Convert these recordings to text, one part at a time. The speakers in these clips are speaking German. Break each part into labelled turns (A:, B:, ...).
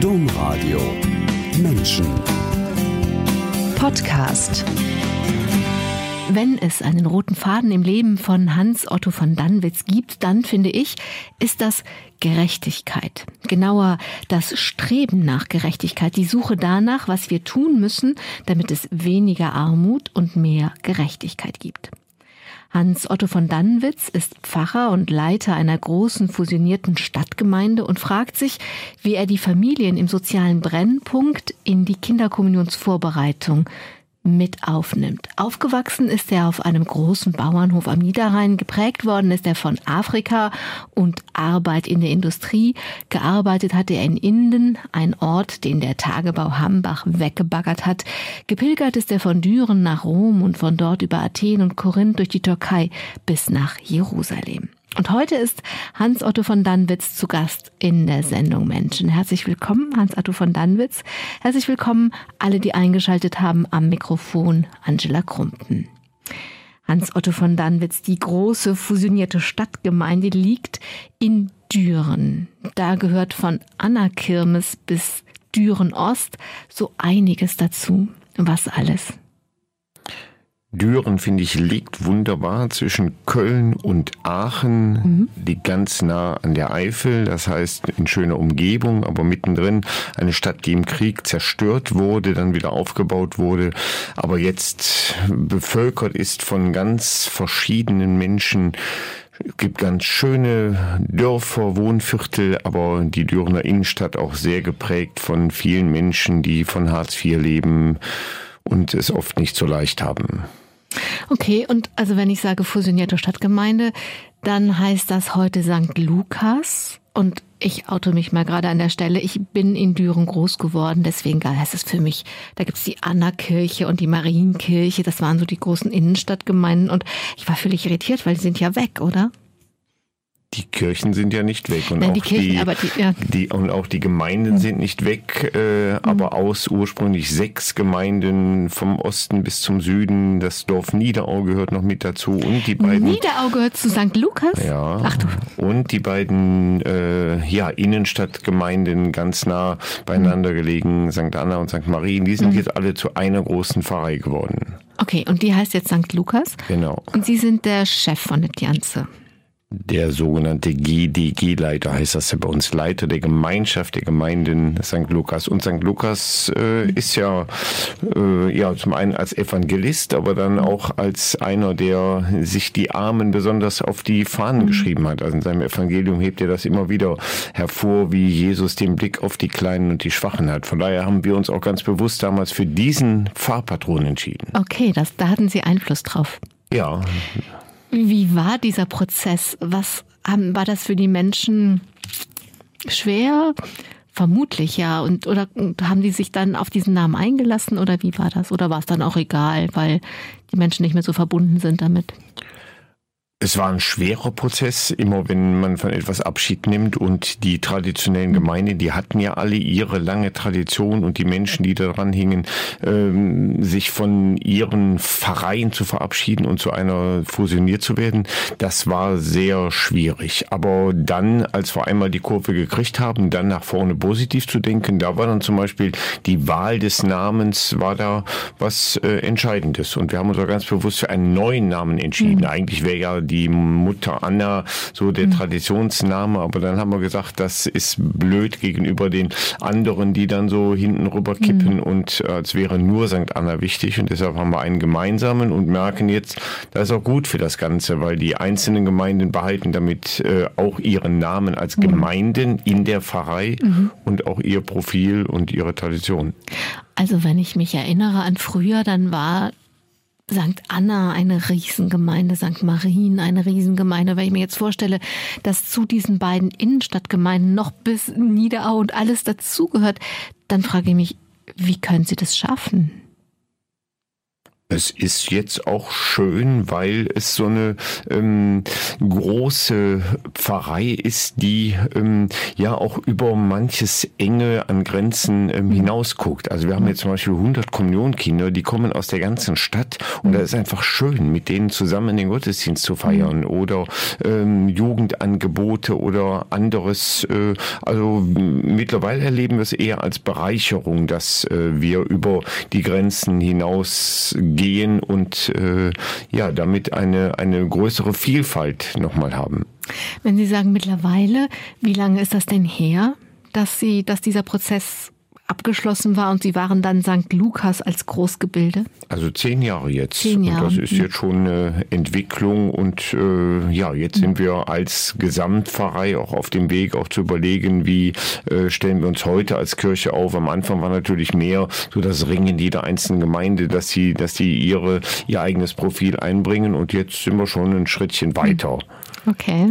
A: Domradio Menschen
B: Podcast
C: wenn es einen roten Faden im Leben von Hans Otto von Dannwitz gibt, dann finde ich, ist das Gerechtigkeit. Genauer das Streben nach Gerechtigkeit, die Suche danach, was wir tun müssen, damit es weniger Armut und mehr Gerechtigkeit gibt. Hans Otto von Dannwitz ist Pfarrer und Leiter einer großen fusionierten Stadtgemeinde und fragt sich, wie er die Familien im sozialen Brennpunkt in die Kinderkommunionsvorbereitung mit aufnimmt. Aufgewachsen ist er auf einem großen Bauernhof am Niederrhein. Geprägt worden ist er von Afrika und Arbeit in der Industrie. Gearbeitet hat er in Inden, ein Ort, den der Tagebau Hambach weggebaggert hat. Gepilgert ist er von Düren nach Rom und von dort über Athen und Korinth durch die Türkei bis nach Jerusalem. Und heute ist Hans-Otto von Dannwitz zu Gast in der Sendung Menschen. Herzlich willkommen, Hans-Otto von Dannwitz. Herzlich willkommen alle, die eingeschaltet haben am Mikrofon Angela Krumpen. Hans-Otto von Dannwitz, die große fusionierte Stadtgemeinde liegt in Düren. Da gehört von Anna-Kirmes bis Düren Ost so einiges dazu. Was alles?
D: Düren, finde ich, liegt wunderbar zwischen Köln und Aachen, mhm. liegt ganz nah an der Eifel, das heißt in schöner Umgebung, aber mittendrin eine Stadt, die im Krieg zerstört wurde, dann wieder aufgebaut wurde, aber jetzt bevölkert ist von ganz verschiedenen Menschen. Es gibt ganz schöne Dörfer, Wohnviertel, aber die Dürener Innenstadt auch sehr geprägt von vielen Menschen, die von Hartz IV leben und es oft nicht so leicht haben.
C: Okay, und also wenn ich sage fusionierte Stadtgemeinde, dann heißt das heute St. Lukas. Und ich auto mich mal gerade an der Stelle. Ich bin in Düren groß geworden, deswegen heißt es für mich, da gibt's die Anna-Kirche und die Marienkirche. Das waren so die großen Innenstadtgemeinden. Und ich war völlig irritiert, weil die sind ja weg, oder?
D: Die Kirchen sind ja nicht weg und, Nein, auch, die Kirchen, die, die, ja. die, und auch die Gemeinden mhm. sind nicht weg, äh, mhm. aber aus ursprünglich sechs Gemeinden vom Osten bis zum Süden, das Dorf Niederau gehört noch mit dazu und die beiden
C: Niederau gehört zu St. Lukas.
D: Ja. Ach du. Und die beiden äh, ja Innenstadtgemeinden ganz nah beieinander mhm. gelegen, St. Anna und St. Marien, die sind mhm. jetzt alle zu einer großen Pfarrei geworden.
C: Okay, und die heißt jetzt St. Lukas.
D: Genau.
C: Und Sie sind der Chef von der Ganze
D: der sogenannte GDG-Leiter, heißt das ja bei uns, Leiter der Gemeinschaft der Gemeinden St. Lukas. Und St. Lukas äh, ist ja, äh, ja zum einen als Evangelist, aber dann auch als einer, der sich die Armen besonders auf die Fahnen mhm. geschrieben hat. Also in seinem Evangelium hebt er das immer wieder hervor, wie Jesus den Blick auf die Kleinen und die Schwachen hat. Von daher haben wir uns auch ganz bewusst damals für diesen Fahrpatron entschieden.
C: Okay, das, da hatten Sie Einfluss drauf.
D: Ja.
C: Wie war dieser Prozess? Was haben, war das für die Menschen schwer? Vermutlich ja. Und oder haben die sich dann auf diesen Namen eingelassen oder wie war das? Oder war es dann auch egal, weil die Menschen nicht mehr so verbunden sind damit?
D: Es war ein schwerer Prozess, immer wenn man von etwas Abschied nimmt und die traditionellen Gemeinden, die hatten ja alle ihre lange Tradition und die Menschen, die daran hingen, ähm, sich von ihren Pfarreien zu verabschieden und zu einer fusioniert zu werden, das war sehr schwierig. Aber dann, als wir einmal die Kurve gekriegt haben, dann nach vorne positiv zu denken, da war dann zum Beispiel die Wahl des Namens, war da was äh, Entscheidendes. Und wir haben uns auch ganz bewusst für einen neuen Namen entschieden. Mhm. Eigentlich wäre ja die Mutter Anna, so der mhm. Traditionsname. Aber dann haben wir gesagt, das ist blöd gegenüber den anderen, die dann so hinten rüber kippen mhm. und äh, als wäre nur St. Anna wichtig. Und deshalb haben wir einen gemeinsamen und merken jetzt, das ist auch gut für das Ganze, weil die einzelnen Gemeinden behalten damit äh, auch ihren Namen als mhm. Gemeinden in der Pfarrei mhm. und auch ihr Profil und ihre Tradition.
C: Also wenn ich mich erinnere an früher, dann war St. Anna eine Riesengemeinde, St. Marien eine Riesengemeinde. Wenn ich mir jetzt vorstelle, dass zu diesen beiden Innenstadtgemeinden noch bis Niederau und alles dazugehört, dann frage ich mich, wie können Sie das schaffen?
D: Es ist jetzt auch schön, weil es so eine ähm, große Pfarrei ist, die ähm, ja auch über manches Enge an Grenzen ähm, mhm. hinausguckt. Also wir haben jetzt zum Beispiel 100 Kommunionkinder, die kommen aus der ganzen Stadt und da ist einfach schön, mit denen zusammen den Gottesdienst zu feiern mhm. oder ähm, Jugendangebote oder anderes. Äh, also mittlerweile erleben wir es eher als Bereicherung, dass äh, wir über die Grenzen hinaus gehen und äh, ja, damit eine, eine größere Vielfalt nochmal haben.
C: Wenn Sie sagen mittlerweile, wie lange ist das denn her, dass Sie, dass dieser Prozess abgeschlossen war und Sie waren dann St. Lukas als Großgebilde?
D: Also zehn Jahre jetzt.
C: Zehn Jahre.
D: Und das ist jetzt schon eine Entwicklung und äh, ja, jetzt sind wir als Gesamtpfarrei auch auf dem Weg, auch zu überlegen, wie äh, stellen wir uns heute als Kirche auf. Am Anfang war natürlich mehr so das Ringen jeder einzelnen Gemeinde, dass sie, dass sie ihre ihr eigenes Profil einbringen und jetzt sind wir schon ein Schrittchen weiter.
C: Okay.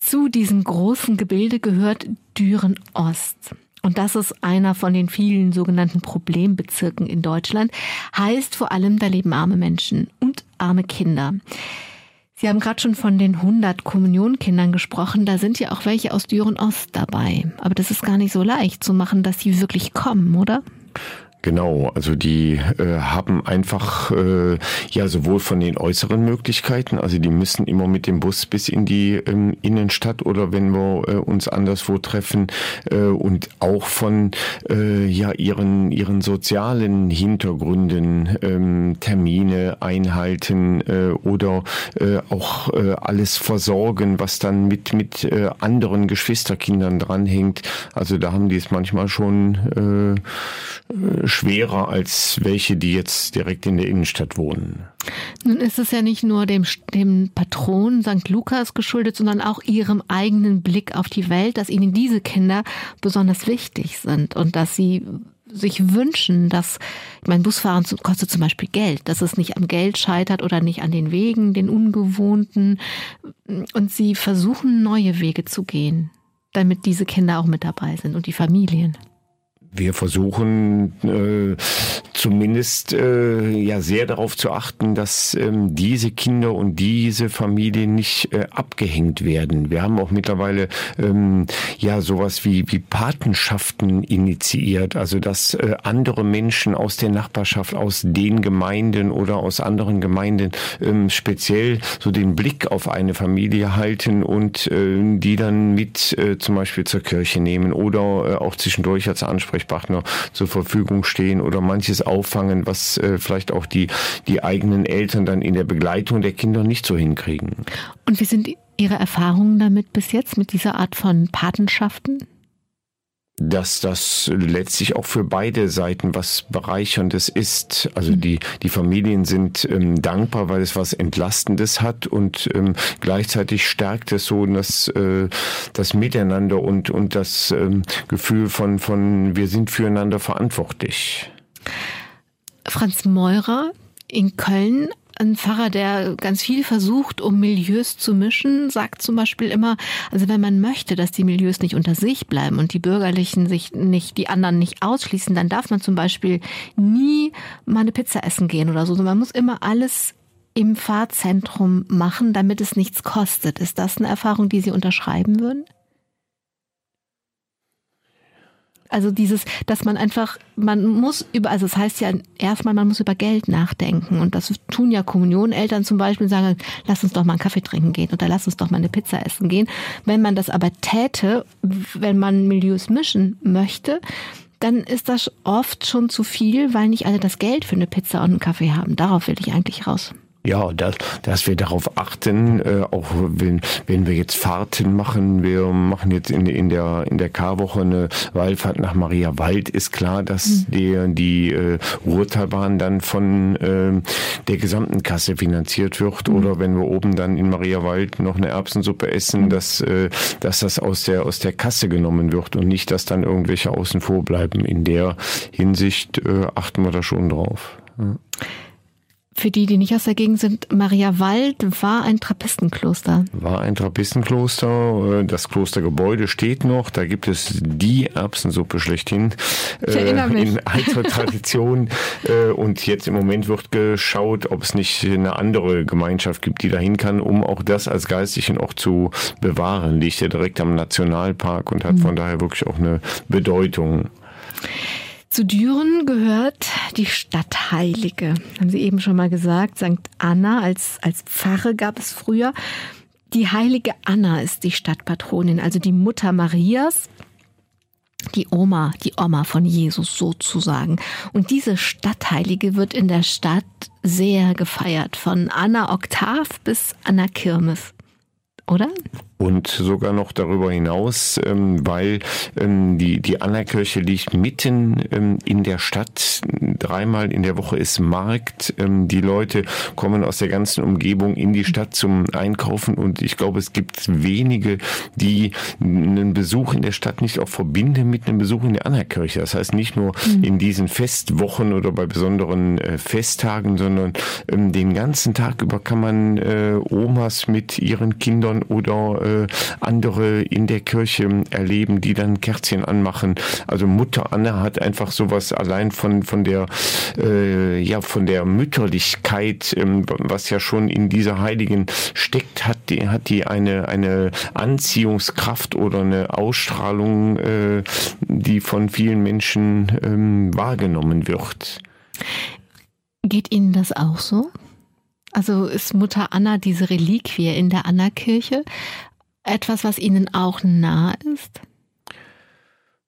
C: Zu diesem großen Gebilde gehört Düren Ost. Und das ist einer von den vielen sogenannten Problembezirken in Deutschland. Heißt vor allem, da leben arme Menschen und arme Kinder. Sie haben gerade schon von den 100 Kommunionkindern gesprochen. Da sind ja auch welche aus Düren Ost dabei. Aber das ist gar nicht so leicht zu machen, dass sie wirklich kommen, oder?
D: Genau, also die äh, haben einfach äh, ja sowohl von den äußeren Möglichkeiten, also die müssen immer mit dem Bus bis in die ähm, Innenstadt oder wenn wir äh, uns anderswo treffen äh, und auch von äh, ja ihren ihren sozialen Hintergründen ähm, Termine einhalten äh, oder äh, auch äh, alles versorgen, was dann mit mit äh, anderen Geschwisterkindern dranhängt. Also da haben die es manchmal schon äh, äh schwerer als welche, die jetzt direkt in der Innenstadt wohnen.
C: Nun ist es ja nicht nur dem, dem Patron St. Lukas geschuldet, sondern auch ihrem eigenen Blick auf die Welt, dass ihnen diese Kinder besonders wichtig sind und dass sie sich wünschen, dass mein Busfahren kostet zum Beispiel Geld, dass es nicht am Geld scheitert oder nicht an den Wegen, den ungewohnten. Und sie versuchen neue Wege zu gehen, damit diese Kinder auch mit dabei sind und die Familien
D: wir versuchen äh, zumindest äh, ja sehr darauf zu achten, dass ähm, diese Kinder und diese Familien nicht äh, abgehängt werden. Wir haben auch mittlerweile ähm, ja sowas wie wie Patenschaften initiiert, also dass äh, andere Menschen aus der Nachbarschaft, aus den Gemeinden oder aus anderen Gemeinden ähm, speziell so den Blick auf eine Familie halten und äh, die dann mit äh, zum Beispiel zur Kirche nehmen oder äh, auch zwischendurch als Ansprechpartner zur Verfügung stehen oder manches auffangen, was äh, vielleicht auch die, die eigenen Eltern dann in der Begleitung der Kinder nicht so hinkriegen.
C: Und wie sind Ihre Erfahrungen damit bis jetzt, mit dieser Art von Patenschaften?
D: dass das letztlich auch für beide Seiten was Bereicherndes ist. Also mhm. die, die Familien sind ähm, dankbar, weil es was Entlastendes hat und ähm, gleichzeitig stärkt es so das, äh, das Miteinander und, und das ähm, Gefühl von, von wir sind füreinander verantwortlich.
C: Franz Meurer in Köln ein Pfarrer, der ganz viel versucht, um Milieus zu mischen, sagt zum Beispiel immer, also wenn man möchte, dass die Milieus nicht unter sich bleiben und die Bürgerlichen sich nicht, die anderen nicht ausschließen, dann darf man zum Beispiel nie mal eine Pizza essen gehen oder so. Man muss immer alles im Fahrzentrum machen, damit es nichts kostet. Ist das eine Erfahrung, die Sie unterschreiben würden? Also dieses, dass man einfach, man muss über, also es das heißt ja erstmal, man muss über Geld nachdenken. Und das tun ja Kommunioneltern zum Beispiel, sagen, lass uns doch mal einen Kaffee trinken gehen oder lass uns doch mal eine Pizza essen gehen. Wenn man das aber täte, wenn man Milieus mischen möchte, dann ist das oft schon zu viel, weil nicht alle das Geld für eine Pizza und einen Kaffee haben. Darauf will ich eigentlich raus.
D: Ja, dass, dass wir darauf achten, äh, auch wenn, wenn wir jetzt Fahrten machen, wir machen jetzt in, in der in der Karwoche eine Wallfahrt nach Maria Wald, ist klar, dass mhm. die, die äh, Ruhrtalbahn dann von äh, der gesamten Kasse finanziert wird. Mhm. Oder wenn wir oben dann in Maria Wald noch eine Erbsensuppe essen, mhm. dass, äh, dass das aus der aus der Kasse genommen wird und nicht, dass dann irgendwelche außen vor bleiben. In der Hinsicht äh, achten wir da schon drauf. Ja.
C: Für die, die nicht aus der Gegend sind, Maria Wald war ein Trappistenkloster.
D: War ein Trappistenkloster. Äh, das Klostergebäude steht noch. Da gibt es die Erbsensuppe schlechthin.
C: Ich erinnere mich.
D: In alter Tradition. Äh, und jetzt im Moment wird geschaut, ob es nicht eine andere Gemeinschaft gibt, die dahin kann, um auch das als geistlichen Ort zu bewahren. Liegt ja direkt am Nationalpark und hat mhm. von daher wirklich auch eine Bedeutung.
C: Zu Düren gehört die Stadtheilige. Haben Sie eben schon mal gesagt. St. Anna als, als Pfarre gab es früher. Die heilige Anna ist die Stadtpatronin, also die Mutter Marias, die Oma, die Oma von Jesus sozusagen. Und diese Stadtheilige wird in der Stadt sehr gefeiert, von Anna Oktav bis Anna Kirmes. Oder?
D: Und sogar noch darüber hinaus, ähm, weil ähm, die, die Anna-Kirche liegt mitten ähm, in der Stadt. Dreimal in der Woche ist Markt. Ähm, die Leute kommen aus der ganzen Umgebung in die Stadt zum Einkaufen und ich glaube, es gibt wenige, die einen Besuch in der Stadt nicht auch verbinden mit einem Besuch in der Anna-Kirche. Das heißt nicht nur mhm. in diesen Festwochen oder bei besonderen äh, Festtagen, sondern ähm, den ganzen Tag über kann man äh, Omas mit ihren Kindern oder äh, äh, andere in der Kirche erleben, die dann Kerzchen anmachen. Also Mutter Anna hat einfach sowas allein von von der äh, ja von der Mütterlichkeit, ähm, was ja schon in dieser Heiligen steckt, hat die hat die eine eine Anziehungskraft oder eine Ausstrahlung, äh, die von vielen Menschen ähm, wahrgenommen wird.
C: Geht Ihnen das auch so? Also ist Mutter Anna diese Reliquie in der Anna-Kirche etwas, was Ihnen auch nah ist?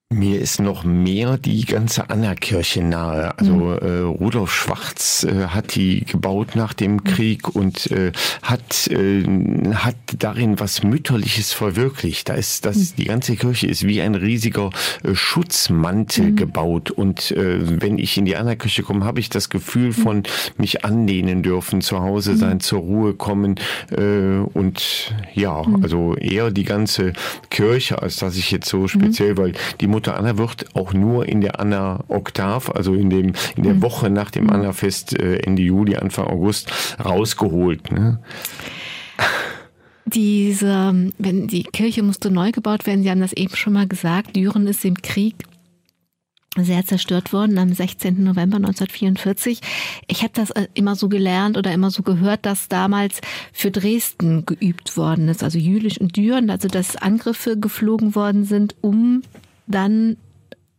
D: Mir ist noch mehr die ganze Anna-Kirche nahe. Also mhm. äh, Rudolf Schwarz äh, hat die gebaut nach dem mhm. Krieg und äh, hat äh, hat darin was Mütterliches verwirklicht. Da ist das mhm. die ganze Kirche ist wie ein riesiger äh, Schutzmantel mhm. gebaut. Und äh, wenn ich in die Anna-Kirche komme, habe ich das Gefühl mhm. von mich anlehnen dürfen, zu Hause mhm. sein, zur Ruhe kommen äh, und ja, also eher die ganze Kirche, als dass ich jetzt so speziell, weil die Mutter Anna wird auch nur in der Anna Oktav, also in dem in der mhm. Woche nach dem Anna-Fest äh, Ende Juli, Anfang August rausgeholt. Ne?
C: Diese, wenn die Kirche musste neu gebaut werden, Sie haben das eben schon mal gesagt, Düren ist im Krieg sehr zerstört worden am 16. November 1944. Ich habe das äh, immer so gelernt oder immer so gehört, dass damals für Dresden geübt worden ist, also Jülich und Düren, also dass Angriffe geflogen worden sind, um dann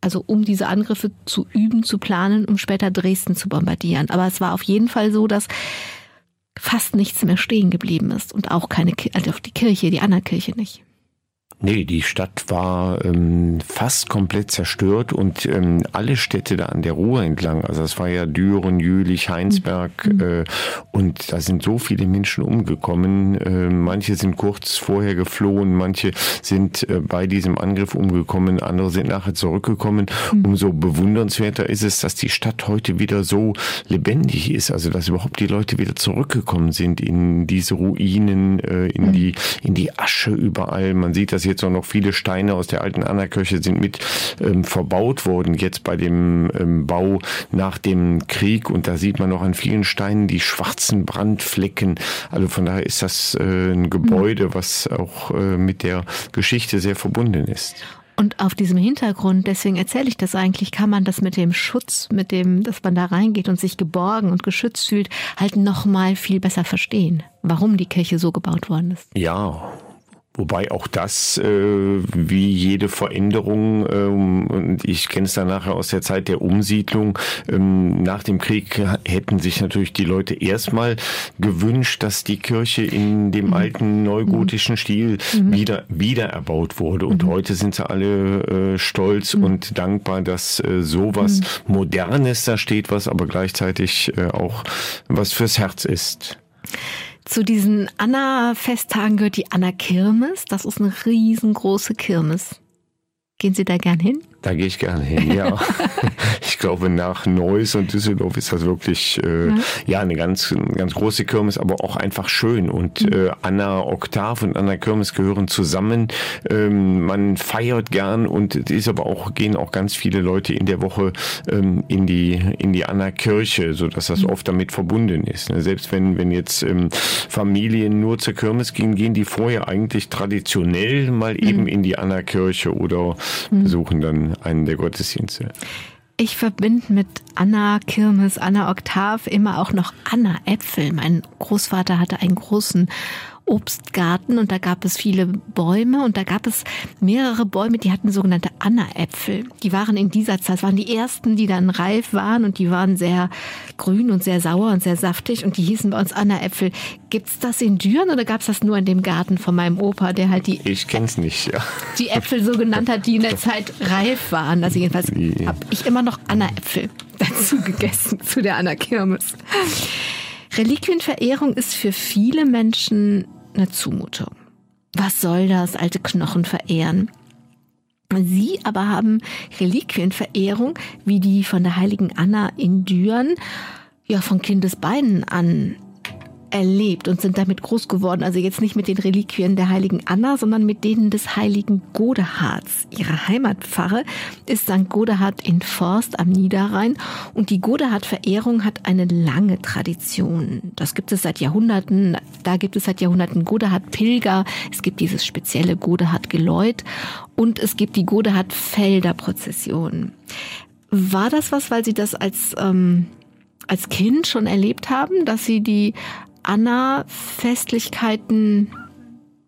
C: also um diese Angriffe zu üben, zu planen, um später Dresden zu bombardieren. Aber es war auf jeden Fall so, dass fast nichts mehr stehen geblieben ist und auch keine, also die Kirche, die Anna-Kirche nicht.
D: Nee, die Stadt war ähm, fast komplett zerstört und ähm, alle Städte da an der Ruhr entlang, also es war ja Düren, Jülich, Heinsberg mhm. äh, und da sind so viele Menschen umgekommen. Äh, manche sind kurz vorher geflohen, manche sind äh, bei diesem Angriff umgekommen, andere sind nachher zurückgekommen. Mhm. Umso bewundernswerter ist es, dass die Stadt heute wieder so lebendig ist, also dass überhaupt die Leute wieder zurückgekommen sind in diese Ruinen, äh, in mhm. die in die Asche überall. Man sieht das jetzt auch noch viele Steine aus der alten Anna-Kirche sind mit ähm, verbaut worden, jetzt bei dem ähm, Bau nach dem Krieg. Und da sieht man noch an vielen Steinen die schwarzen Brandflecken. Also von daher ist das äh, ein Gebäude, was auch äh, mit der Geschichte sehr verbunden ist.
C: Und auf diesem Hintergrund, deswegen erzähle ich das eigentlich, kann man das mit dem Schutz, mit dem, dass man da reingeht und sich geborgen und geschützt fühlt, halt noch mal viel besser verstehen, warum die Kirche so gebaut worden ist.
D: Ja, Wobei auch das, äh, wie jede Veränderung, ähm, und ich kenne es dann nachher aus der Zeit der Umsiedlung, ähm, nach dem Krieg hätten sich natürlich die Leute erstmal gewünscht, dass die Kirche in dem mhm. alten neugotischen Stil mhm. wieder, wieder erbaut wurde. Und mhm. heute sind sie alle äh, stolz mhm. und dankbar, dass äh, sowas mhm. Modernes da steht, was aber gleichzeitig äh, auch was fürs Herz ist.
C: Zu diesen Anna-Festtagen gehört die Anna-Kirmes. Das ist eine riesengroße Kirmes. Gehen Sie da gern hin?
D: Da gehe ich gerne hin, ja. ich glaube, nach Neuss und Düsseldorf ist das wirklich äh, ja. ja eine ganz, ganz große Kirmes, aber auch einfach schön. Und mhm. äh, Anna Oktav und Anna Kirmes gehören zusammen. Ähm, man feiert gern und es ist aber auch, gehen auch ganz viele Leute in der Woche ähm, in die, in die Anna Kirche, so dass das mhm. oft damit verbunden ist. Ne? Selbst wenn, wenn jetzt ähm, Familien nur zur Kirmes gehen, gehen die vorher eigentlich traditionell mal mhm. eben in die Anna Kirche oder mhm. besuchen dann einen der Gottesdienste.
C: Ich verbinde mit Anna Kirmes, Anna Oktav immer auch noch Anna Äpfel. Mein Großvater hatte einen großen Obstgarten und da gab es viele Bäume und da gab es mehrere Bäume, die hatten sogenannte Anna-Äpfel. Die waren in dieser Zeit, waren die ersten, die dann reif waren und die waren sehr grün und sehr sauer und sehr saftig und die hießen bei uns Anna-Äpfel. Gibt's das in Düren oder gab's das nur in dem Garten von meinem Opa, der halt die
D: Ich kenn's nicht, ja.
C: Die Äpfel so genannt hat, die in der Zeit reif waren. Also jedenfalls ja. habe ich immer noch Anna-Äpfel dazu gegessen zu der Anna Kirmes. Reliquienverehrung ist für viele Menschen eine Zumutung. Was soll das, alte Knochen verehren? Sie aber haben Reliquienverehrung, wie die von der heiligen Anna in Düren, ja von Kindesbeinen an erlebt und sind damit groß geworden. Also jetzt nicht mit den Reliquien der heiligen Anna, sondern mit denen des heiligen Godehards. Ihre Heimatpfarre ist St. Godehard in Forst am Niederrhein und die Godehard-Verehrung hat eine lange Tradition. Das gibt es seit Jahrhunderten. Da gibt es seit Jahrhunderten Godehard-Pilger. Es gibt dieses spezielle Godehard-Geläut und es gibt die Godehard-Felder-Prozession. War das was, weil Sie das als ähm, als Kind schon erlebt haben, dass Sie die Anna-Festlichkeiten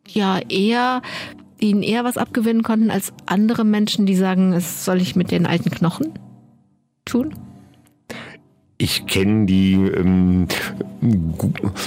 C: ja eher ihnen eher was abgewinnen konnten als andere Menschen, die sagen, es soll ich mit den alten Knochen tun?
D: Ich kenne die ähm,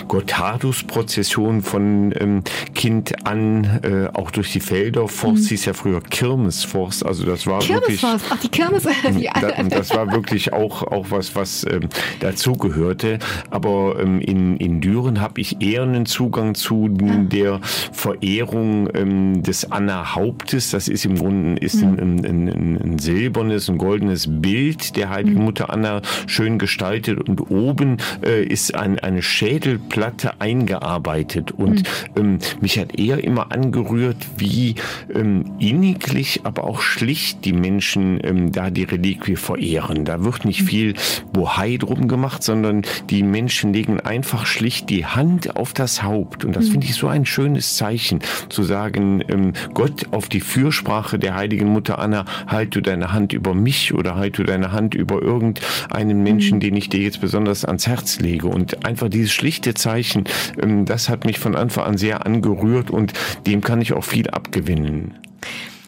D: Gotthardus-Prozession von ähm, Kind an, äh, auch durch die Felder. Forst mhm. hieß ja früher Kirmesforst. Also das war wirklich.
C: Ach, die Kirmes.
D: Die da, das war wirklich auch, auch was, was ähm, dazugehörte. Aber ähm, in, in Düren habe ich eher einen Zugang zu ja. der Verehrung ähm, des Anna Hauptes. Das ist im Grunde ist mhm. ein, ein, ein, ein silbernes, ein goldenes Bild der heiligen mhm. Mutter Anna, schön gestaltet gestaltet und oben äh, ist ein, eine Schädelplatte eingearbeitet und mhm. ähm, mich hat eher immer angerührt, wie ähm, inniglich, aber auch schlicht die Menschen ähm, da die Reliquie verehren. Da wird nicht mhm. viel Bohai drum gemacht, sondern die Menschen legen einfach schlicht die Hand auf das Haupt und das mhm. finde ich so ein schönes Zeichen, zu sagen, ähm, Gott auf die Fürsprache der heiligen Mutter Anna, halt du deine Hand über mich oder halt du deine Hand über irgendeinen Menschen, mhm. den den ich dir jetzt besonders ans Herz lege. Und einfach dieses schlichte Zeichen, ähm, das hat mich von Anfang an sehr angerührt und dem kann ich auch viel abgewinnen.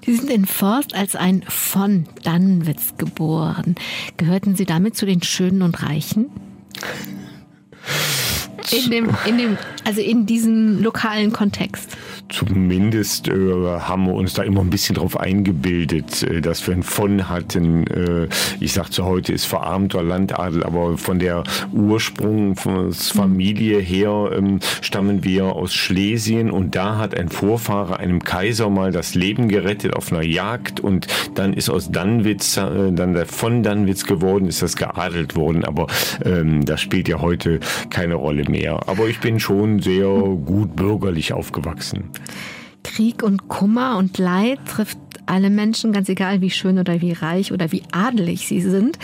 C: Sie sind in Forst als ein von Dannwitz geboren. Gehörten Sie damit zu den Schönen und Reichen? In dem, in dem, also in diesem lokalen Kontext
D: zumindest äh, haben wir uns da immer ein bisschen drauf eingebildet, äh, dass wir ein von hatten. Äh, ich sag zu heute ist verarmter Landadel, aber von der Ursprung, von der Familie her ähm, stammen wir aus Schlesien und da hat ein Vorfahre einem Kaiser mal das Leben gerettet auf einer Jagd und dann ist aus Dannwitz, äh, dann der von Dannwitz geworden, ist das geadelt worden, aber ähm, das spielt ja heute keine Rolle mehr. Aber ich bin schon sehr gut bürgerlich aufgewachsen.
C: Krieg und Kummer und Leid trifft alle Menschen, ganz egal wie schön oder wie reich oder wie adelig sie sind.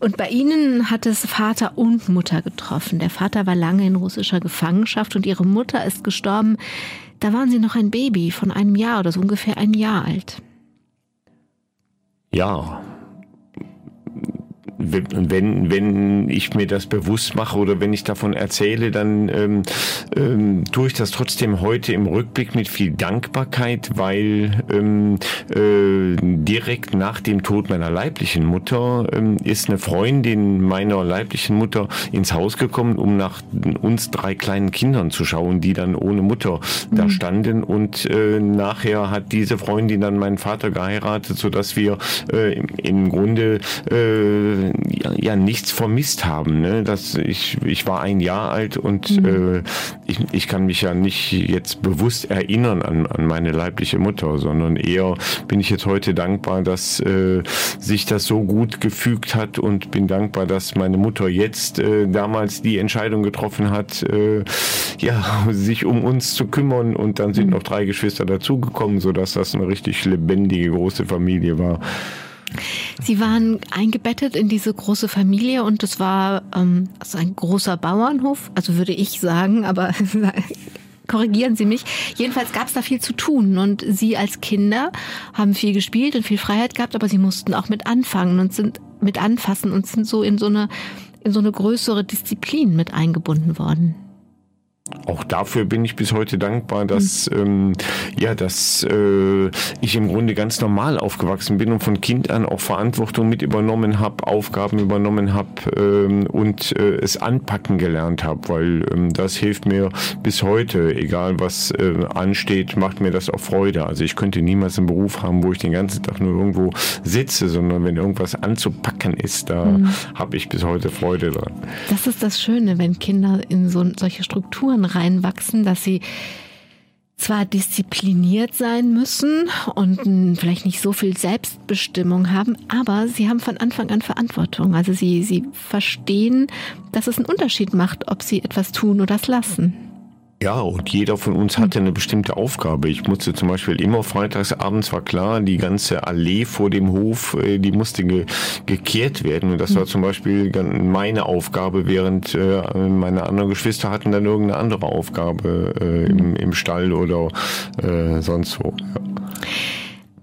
C: Und bei ihnen hat es Vater und Mutter getroffen. Der Vater war lange in russischer Gefangenschaft und ihre Mutter ist gestorben. Da waren sie noch ein Baby von einem Jahr oder so ungefähr ein Jahr alt.
D: Ja, wenn, wenn ich mir das bewusst mache oder wenn ich davon erzähle, dann ähm, ähm, tue ich das trotzdem heute im Rückblick mit viel Dankbarkeit, weil ähm, äh, direkt nach dem Tod meiner leiblichen Mutter ähm, ist eine Freundin meiner leiblichen Mutter ins Haus gekommen, um nach uns drei kleinen Kindern zu schauen, die dann ohne Mutter mhm. da standen. Und äh, nachher hat diese Freundin dann meinen Vater geheiratet, sodass wir äh, im, im Grunde äh, äh, ja, nichts vermisst haben. Ne? Das, ich, ich war ein Jahr alt und mhm. äh, ich, ich kann mich ja nicht jetzt bewusst erinnern an, an meine leibliche Mutter, sondern eher bin ich jetzt heute dankbar, dass äh, sich das so gut gefügt hat und bin dankbar, dass meine Mutter jetzt äh, damals die Entscheidung getroffen hat, äh, ja, sich um uns zu kümmern und dann sind mhm. noch drei Geschwister dazugekommen, sodass das eine richtig lebendige große Familie war.
C: Sie waren eingebettet in diese große Familie und es war ähm, also ein großer Bauernhof, also würde ich sagen, aber korrigieren Sie mich. Jedenfalls gab es da viel zu tun und Sie als Kinder haben viel gespielt und viel Freiheit gehabt, aber Sie mussten auch mit anfangen und sind mit anfassen und sind so in so eine in so eine größere Disziplin mit eingebunden worden
D: auch dafür bin ich bis heute dankbar, dass mhm. ähm, ja, dass äh, ich im Grunde ganz normal aufgewachsen bin und von Kind an auch Verantwortung mit übernommen habe, Aufgaben übernommen habe ähm, und äh, es anpacken gelernt habe, weil ähm, das hilft mir bis heute, egal was äh, ansteht, macht mir das auch Freude. Also ich könnte niemals einen Beruf haben, wo ich den ganzen Tag nur irgendwo sitze, sondern wenn irgendwas anzupacken ist, da mhm. habe ich bis heute Freude dran.
C: Das ist das Schöne, wenn Kinder in so solche Strukturen Strukturen reinwachsen, dass sie zwar diszipliniert sein müssen und vielleicht nicht so viel Selbstbestimmung haben, aber sie haben von Anfang an Verantwortung. Also sie, sie verstehen, dass es einen Unterschied macht, ob sie etwas tun oder das lassen.
D: Ja, und jeder von uns hatte eine bestimmte Aufgabe. Ich musste zum Beispiel immer freitags abends war klar, die ganze Allee vor dem Hof, äh, die musste ge gekehrt werden. Und das war zum Beispiel meine Aufgabe, während äh, meine anderen Geschwister hatten dann irgendeine andere Aufgabe äh, im, im Stall oder äh, sonst wo. Ja.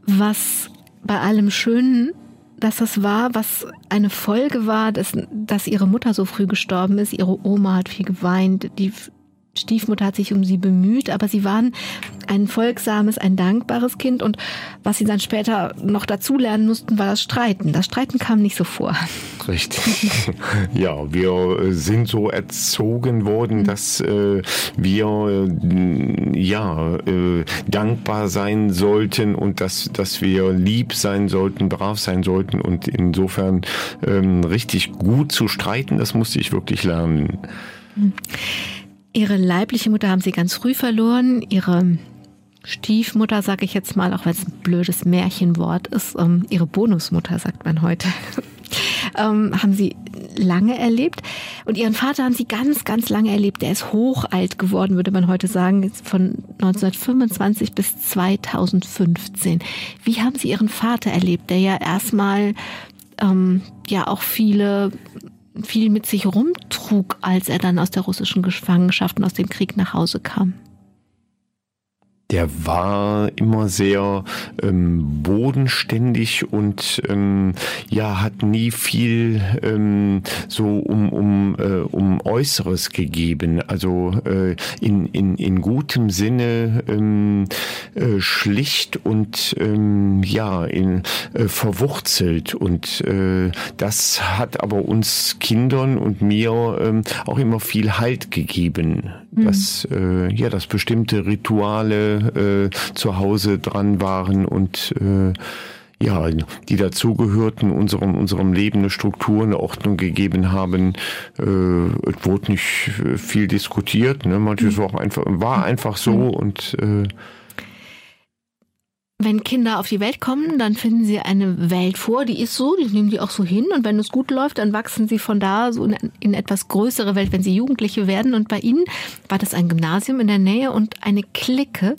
C: Was bei allem Schönen dass das war, was eine Folge war, dass, dass ihre Mutter so früh gestorben ist. Ihre Oma hat viel geweint, die Stiefmutter hat sich um sie bemüht, aber sie waren ein folgsames, ein dankbares Kind und was sie dann später noch dazulernen mussten, war das Streiten. Das Streiten kam nicht so vor.
D: Richtig. ja, wir sind so erzogen worden, mhm. dass äh, wir äh, ja äh, dankbar sein sollten und dass dass wir lieb sein sollten, brav sein sollten und insofern ähm, richtig gut zu streiten, das musste ich wirklich lernen. Mhm.
C: Ihre leibliche Mutter haben Sie ganz früh verloren. Ihre Stiefmutter, sage ich jetzt mal, auch weil es ein blödes Märchenwort ist, ähm, ihre Bonusmutter, sagt man heute, ähm, haben sie lange erlebt. Und ihren Vater haben sie ganz, ganz lange erlebt. Er ist hochalt geworden, würde man heute sagen, von 1925 bis 2015. Wie haben Sie Ihren Vater erlebt, der ja erstmal ähm, ja auch viele viel mit sich rumtrug, als er dann aus der russischen Gefangenschaft und aus dem Krieg nach Hause kam
D: der war immer sehr ähm, bodenständig und ähm, ja hat nie viel ähm, so um um äh, um Äußeres gegeben. Also äh, in in in gutem Sinne ähm, äh, schlicht und ähm, ja in äh, verwurzelt und äh, das hat aber uns Kindern und mir ähm, auch immer viel Halt gegeben, mhm. dass äh, ja dass bestimmte Rituale äh, zu Hause dran waren und äh, ja, die dazugehörten, unserem, unserem Leben eine Struktur, eine Ordnung gegeben haben. Äh, es wurde nicht viel diskutiert, ne? manches war, auch einfach, war einfach so mhm. und äh,
C: wenn Kinder auf die Welt kommen, dann finden sie eine Welt vor, die ist so, die nehmen die auch so hin. Und wenn es gut läuft, dann wachsen sie von da so in, in etwas größere Welt, wenn sie Jugendliche werden und bei ihnen war das ein Gymnasium in der Nähe und eine Clique,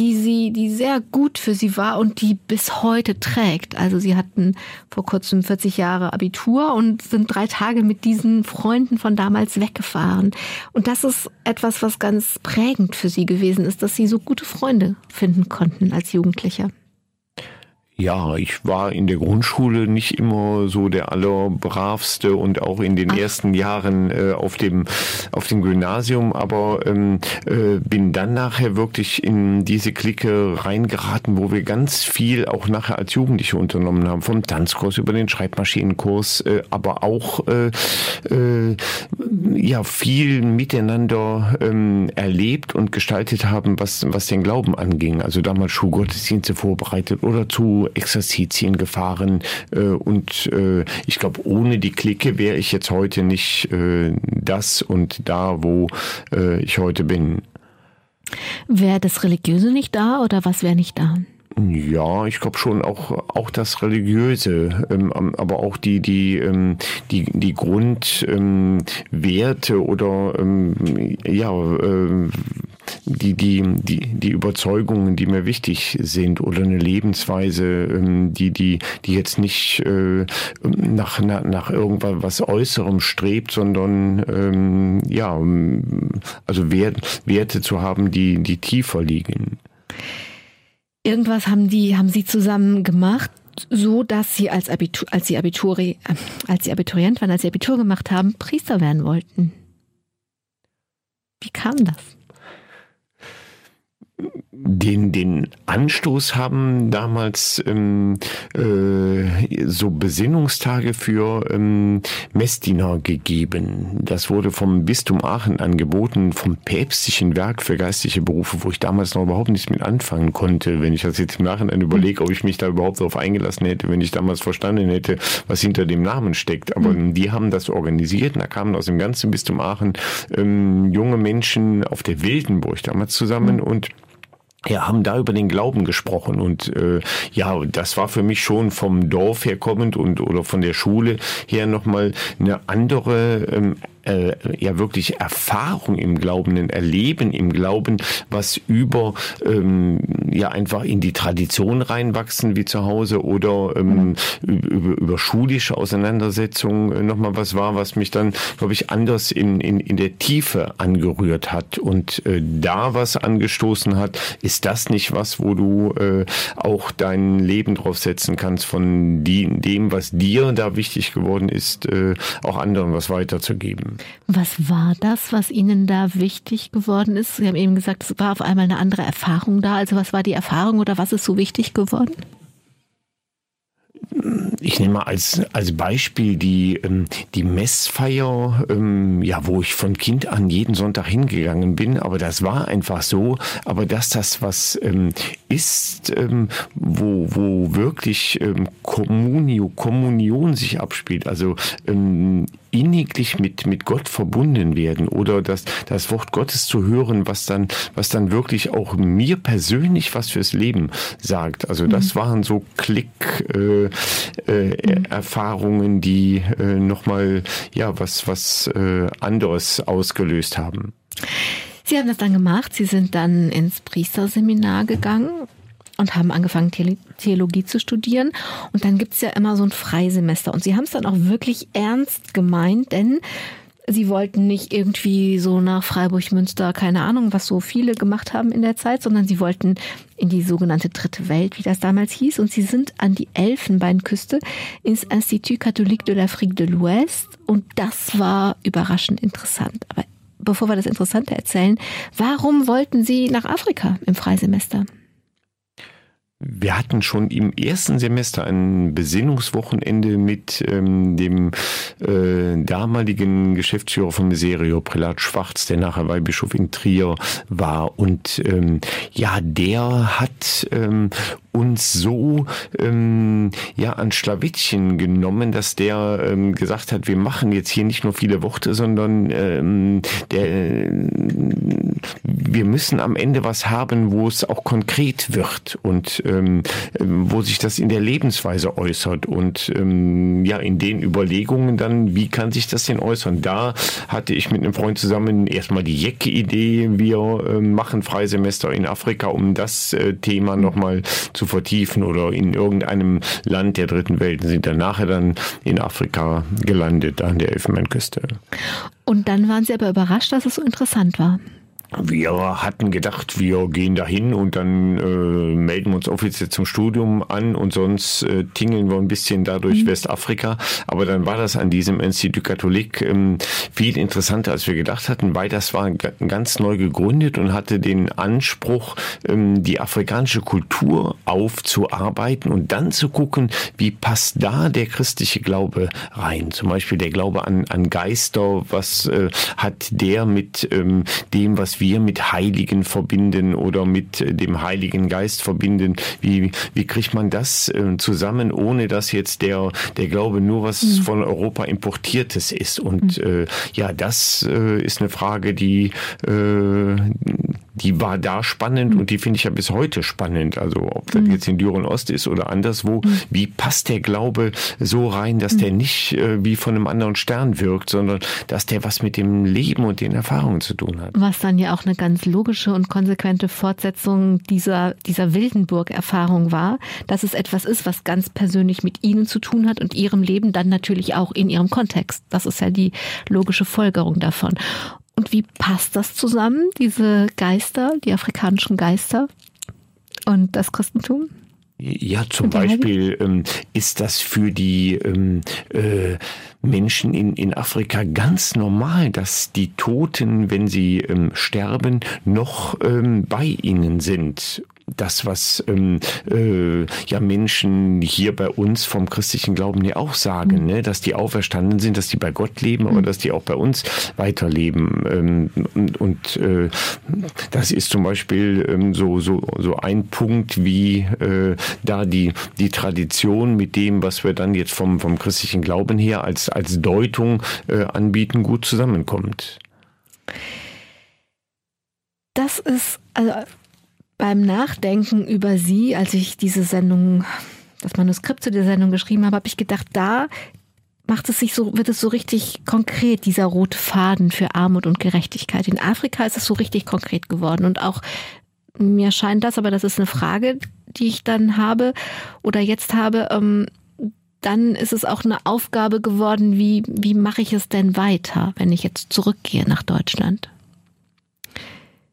C: die sie, die sehr gut für sie war und die bis heute trägt. Also sie hatten vor kurzem 40 Jahre Abitur und sind drei Tage mit diesen Freunden von damals weggefahren. Und das ist etwas, was ganz prägend für sie gewesen ist, dass sie so gute Freunde finden konnten als Jugendliche.
D: Ja, ich war in der Grundschule nicht immer so der allerbravste und auch in den Ach. ersten Jahren äh, auf dem auf dem Gymnasium, aber ähm, äh, bin dann nachher wirklich in diese Clique reingeraten, wo wir ganz viel auch nachher als Jugendliche unternommen haben, vom Tanzkurs über den Schreibmaschinenkurs, äh, aber auch äh, äh, ja viel miteinander ähm, erlebt und gestaltet haben, was was den Glauben anging. Also damals Schulgottesdienste vorbereitet oder zu Exerzitien gefahren äh, und äh, ich glaube, ohne die Clique wäre ich jetzt heute nicht äh, das und da, wo ich heute bin.
C: Wäre das Religiöse nicht da oder was wäre nicht da?
D: Ja, ich glaube schon auch auch das religiöse, ähm, aber auch die die ähm, die die Grundwerte ähm, oder ähm, ja äh, die die die die Überzeugungen, die mir wichtig sind oder eine Lebensweise, ähm, die die die jetzt nicht äh, nach nach, nach irgendwas was Äußerem strebt, sondern ähm, ja also Wert, Werte zu haben, die die tiefer liegen.
C: Irgendwas haben die, haben sie zusammen gemacht, so dass sie als Abitur, als sie Abituri, äh, als sie Abiturient waren, als sie Abitur gemacht haben, Priester werden wollten. Wie kam das?
D: Den, den Anstoß haben damals ähm, äh, so Besinnungstage für ähm, Messdiener gegeben. Das wurde vom Bistum Aachen angeboten, vom päpstlichen Werk für geistliche Berufe, wo ich damals noch überhaupt nichts mit anfangen konnte. Wenn ich das jetzt im Nachhinein überlege, ob ich mich da überhaupt darauf eingelassen hätte, wenn ich damals verstanden hätte, was hinter dem Namen steckt. Aber mhm. die haben das organisiert und da kamen aus dem ganzen Bistum Aachen ähm, junge Menschen auf der Wildenburg damals zusammen mhm. und ja, haben da über den Glauben gesprochen und äh, ja, das war für mich schon vom Dorf her kommend und oder von der Schule her nochmal eine andere ähm, äh, ja wirklich Erfahrung im Glauben, ein Erleben im Glauben, was über ähm, ja einfach in die Tradition reinwachsen wie zu Hause oder ähm, über, über schulische Auseinandersetzungen äh, nochmal was war, was mich dann, glaube ich, anders in, in, in der Tiefe angerührt hat und äh, da was angestoßen hat, ist das nicht was, wo du äh, auch dein Leben drauf setzen kannst von die, dem, was dir da wichtig geworden ist, äh, auch anderen was weiterzugeben?
C: Was war das, was Ihnen da wichtig geworden ist? Sie haben eben gesagt, es war auf einmal eine andere Erfahrung da. Also was war die Erfahrung oder was ist so wichtig geworden?
D: ich nehme mal als, als Beispiel die, ähm, die Messfeier, ähm, ja, wo ich von Kind an jeden Sonntag hingegangen bin, aber das war einfach so, aber dass das was ähm, ist, wo, wo wirklich Communio, Kommunion sich abspielt, also inniglich mit, mit Gott verbunden werden oder das, das Wort Gottes zu hören, was dann, was dann wirklich auch mir persönlich was fürs Leben sagt. Also das mhm. waren so Klick, äh, äh, mhm. Erfahrungen, die äh, nochmal, ja, was, was äh, anderes ausgelöst haben.
C: Sie haben das dann gemacht. Sie sind dann ins Priesterseminar gegangen und haben angefangen, Theologie zu studieren. Und dann gibt es ja immer so ein Freisemester. Und sie haben es dann auch wirklich ernst gemeint, denn sie wollten nicht irgendwie so nach Freiburg, Münster, keine Ahnung, was so viele gemacht haben in der Zeit, sondern sie wollten in die sogenannte dritte Welt, wie das damals hieß. Und sie sind an die Elfenbeinküste ins Institut Catholique de l'Afrique de l'Ouest. Und das war überraschend interessant. Aber bevor wir das Interessante erzählen, warum wollten Sie nach Afrika im Freisemester?
D: Wir hatten schon im ersten Semester ein Besinnungswochenende mit ähm, dem äh, damaligen Geschäftsführer von Miserio, Prälat Schwarz, der nachher Weihbischof in Trier war. Und ähm, ja, der hat ähm, uns so ähm, ja an Schlawittchen genommen, dass der ähm, gesagt hat, wir machen jetzt hier nicht nur viele Worte, sondern ähm, der, äh, wir müssen am Ende was haben, wo es auch konkret wird und ähm, wo sich das in der Lebensweise äußert und ähm, ja in den Überlegungen dann, wie kann sich das denn äußern? Da hatte ich mit einem Freund zusammen erstmal die Jecke-Idee, wir äh, machen Freisemester in Afrika, um das äh, Thema nochmal zu vertiefen oder in irgendeinem Land der dritten Welt sind dann nachher dann in Afrika gelandet an der Elfenbeinküste.
C: Und dann waren Sie aber überrascht, dass es so interessant war.
D: Wir hatten gedacht, wir gehen dahin und dann äh, melden wir uns offiziell zum Studium an und sonst äh, tingeln wir ein bisschen da durch mhm. Westafrika. Aber dann war das an diesem Institut Catholique ähm, viel interessanter, als wir gedacht hatten, weil das war ganz neu gegründet und hatte den Anspruch, ähm, die afrikanische Kultur aufzuarbeiten und dann zu gucken, wie passt da der christliche Glaube rein. Zum Beispiel der Glaube an, an Geister, was äh, hat der mit ähm, dem, was was wir mit Heiligen verbinden oder mit dem Heiligen Geist verbinden. Wie, wie kriegt man das äh, zusammen, ohne dass jetzt der, der Glaube nur was mhm. von Europa importiertes ist? Und mhm. äh, ja, das äh, ist eine Frage, die, äh, die war da spannend mhm. und die finde ich ja bis heute spannend. Also ob das mhm. jetzt in Düren Ost ist oder anderswo, mhm. wie passt der Glaube so rein, dass der mhm. nicht äh, wie von einem anderen Stern wirkt, sondern dass der was mit dem Leben und den Erfahrungen zu tun hat.
C: Was dann ja auch eine ganz logische und konsequente Fortsetzung dieser, dieser Wildenburg-Erfahrung war, dass es etwas ist, was ganz persönlich mit Ihnen zu tun hat und Ihrem Leben dann natürlich auch in Ihrem Kontext. Das ist ja die logische Folgerung davon. Und wie passt das zusammen, diese Geister, die afrikanischen Geister und das Christentum?
D: Ja, zum Beispiel ähm, ist das für die ähm, äh, Menschen in, in Afrika ganz normal, dass die Toten, wenn sie ähm, sterben, noch ähm, bei ihnen sind das, was ähm, äh, ja Menschen hier bei uns vom christlichen Glauben ja auch sagen, mhm. ne? dass die auferstanden sind, dass die bei Gott leben, aber mhm. dass die auch bei uns weiterleben. Ähm, und und äh, das ist zum Beispiel ähm, so, so, so ein Punkt, wie äh, da die, die Tradition mit dem, was wir dann jetzt vom, vom christlichen Glauben her als, als Deutung äh, anbieten, gut zusammenkommt.
C: Das ist, also beim Nachdenken über sie, als ich diese Sendung, das Manuskript zu der Sendung geschrieben habe, habe ich gedacht, da macht es sich so, wird es so richtig konkret, dieser rote Faden für Armut und Gerechtigkeit. In Afrika ist es so richtig konkret geworden und auch mir scheint das, aber das ist eine Frage, die ich dann habe oder jetzt habe, ähm, dann ist es auch eine Aufgabe geworden, wie, wie mache ich es denn weiter, wenn ich jetzt zurückgehe nach Deutschland?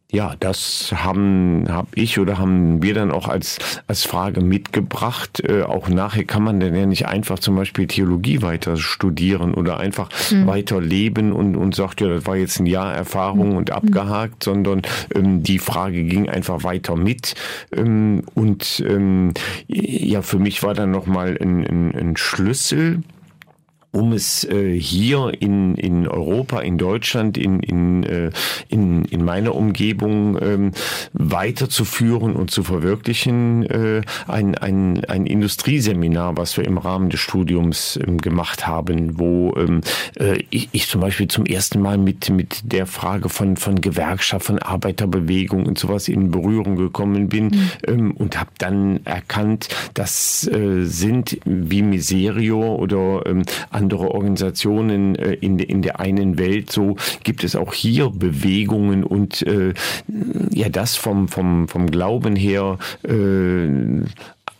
D: Ja, das haben hab ich oder haben wir dann auch als als Frage mitgebracht. Äh, auch nachher kann man denn ja nicht einfach zum Beispiel Theologie weiter studieren oder einfach mhm. weiter leben und und sagt ja, das war jetzt ein Jahr Erfahrung mhm. und abgehakt, sondern ähm, die Frage ging einfach weiter mit ähm, und ähm, ja, für mich war dann noch mal ein, ein, ein Schlüssel um es äh, hier in, in Europa, in Deutschland, in, in, äh, in, in meiner Umgebung ähm, weiterzuführen und zu verwirklichen, äh, ein, ein, ein Industrieseminar, was wir im Rahmen des Studiums ähm, gemacht haben, wo ähm, äh, ich, ich zum Beispiel zum ersten Mal mit, mit der Frage von, von Gewerkschaft, von Arbeiterbewegung und sowas in Berührung gekommen bin mhm. ähm, und habe dann erkannt, das äh, sind wie Miserio oder ähm, andere Organisationen äh, in, in der einen Welt, so gibt es auch hier Bewegungen und äh, ja, das vom, vom, vom Glauben her äh,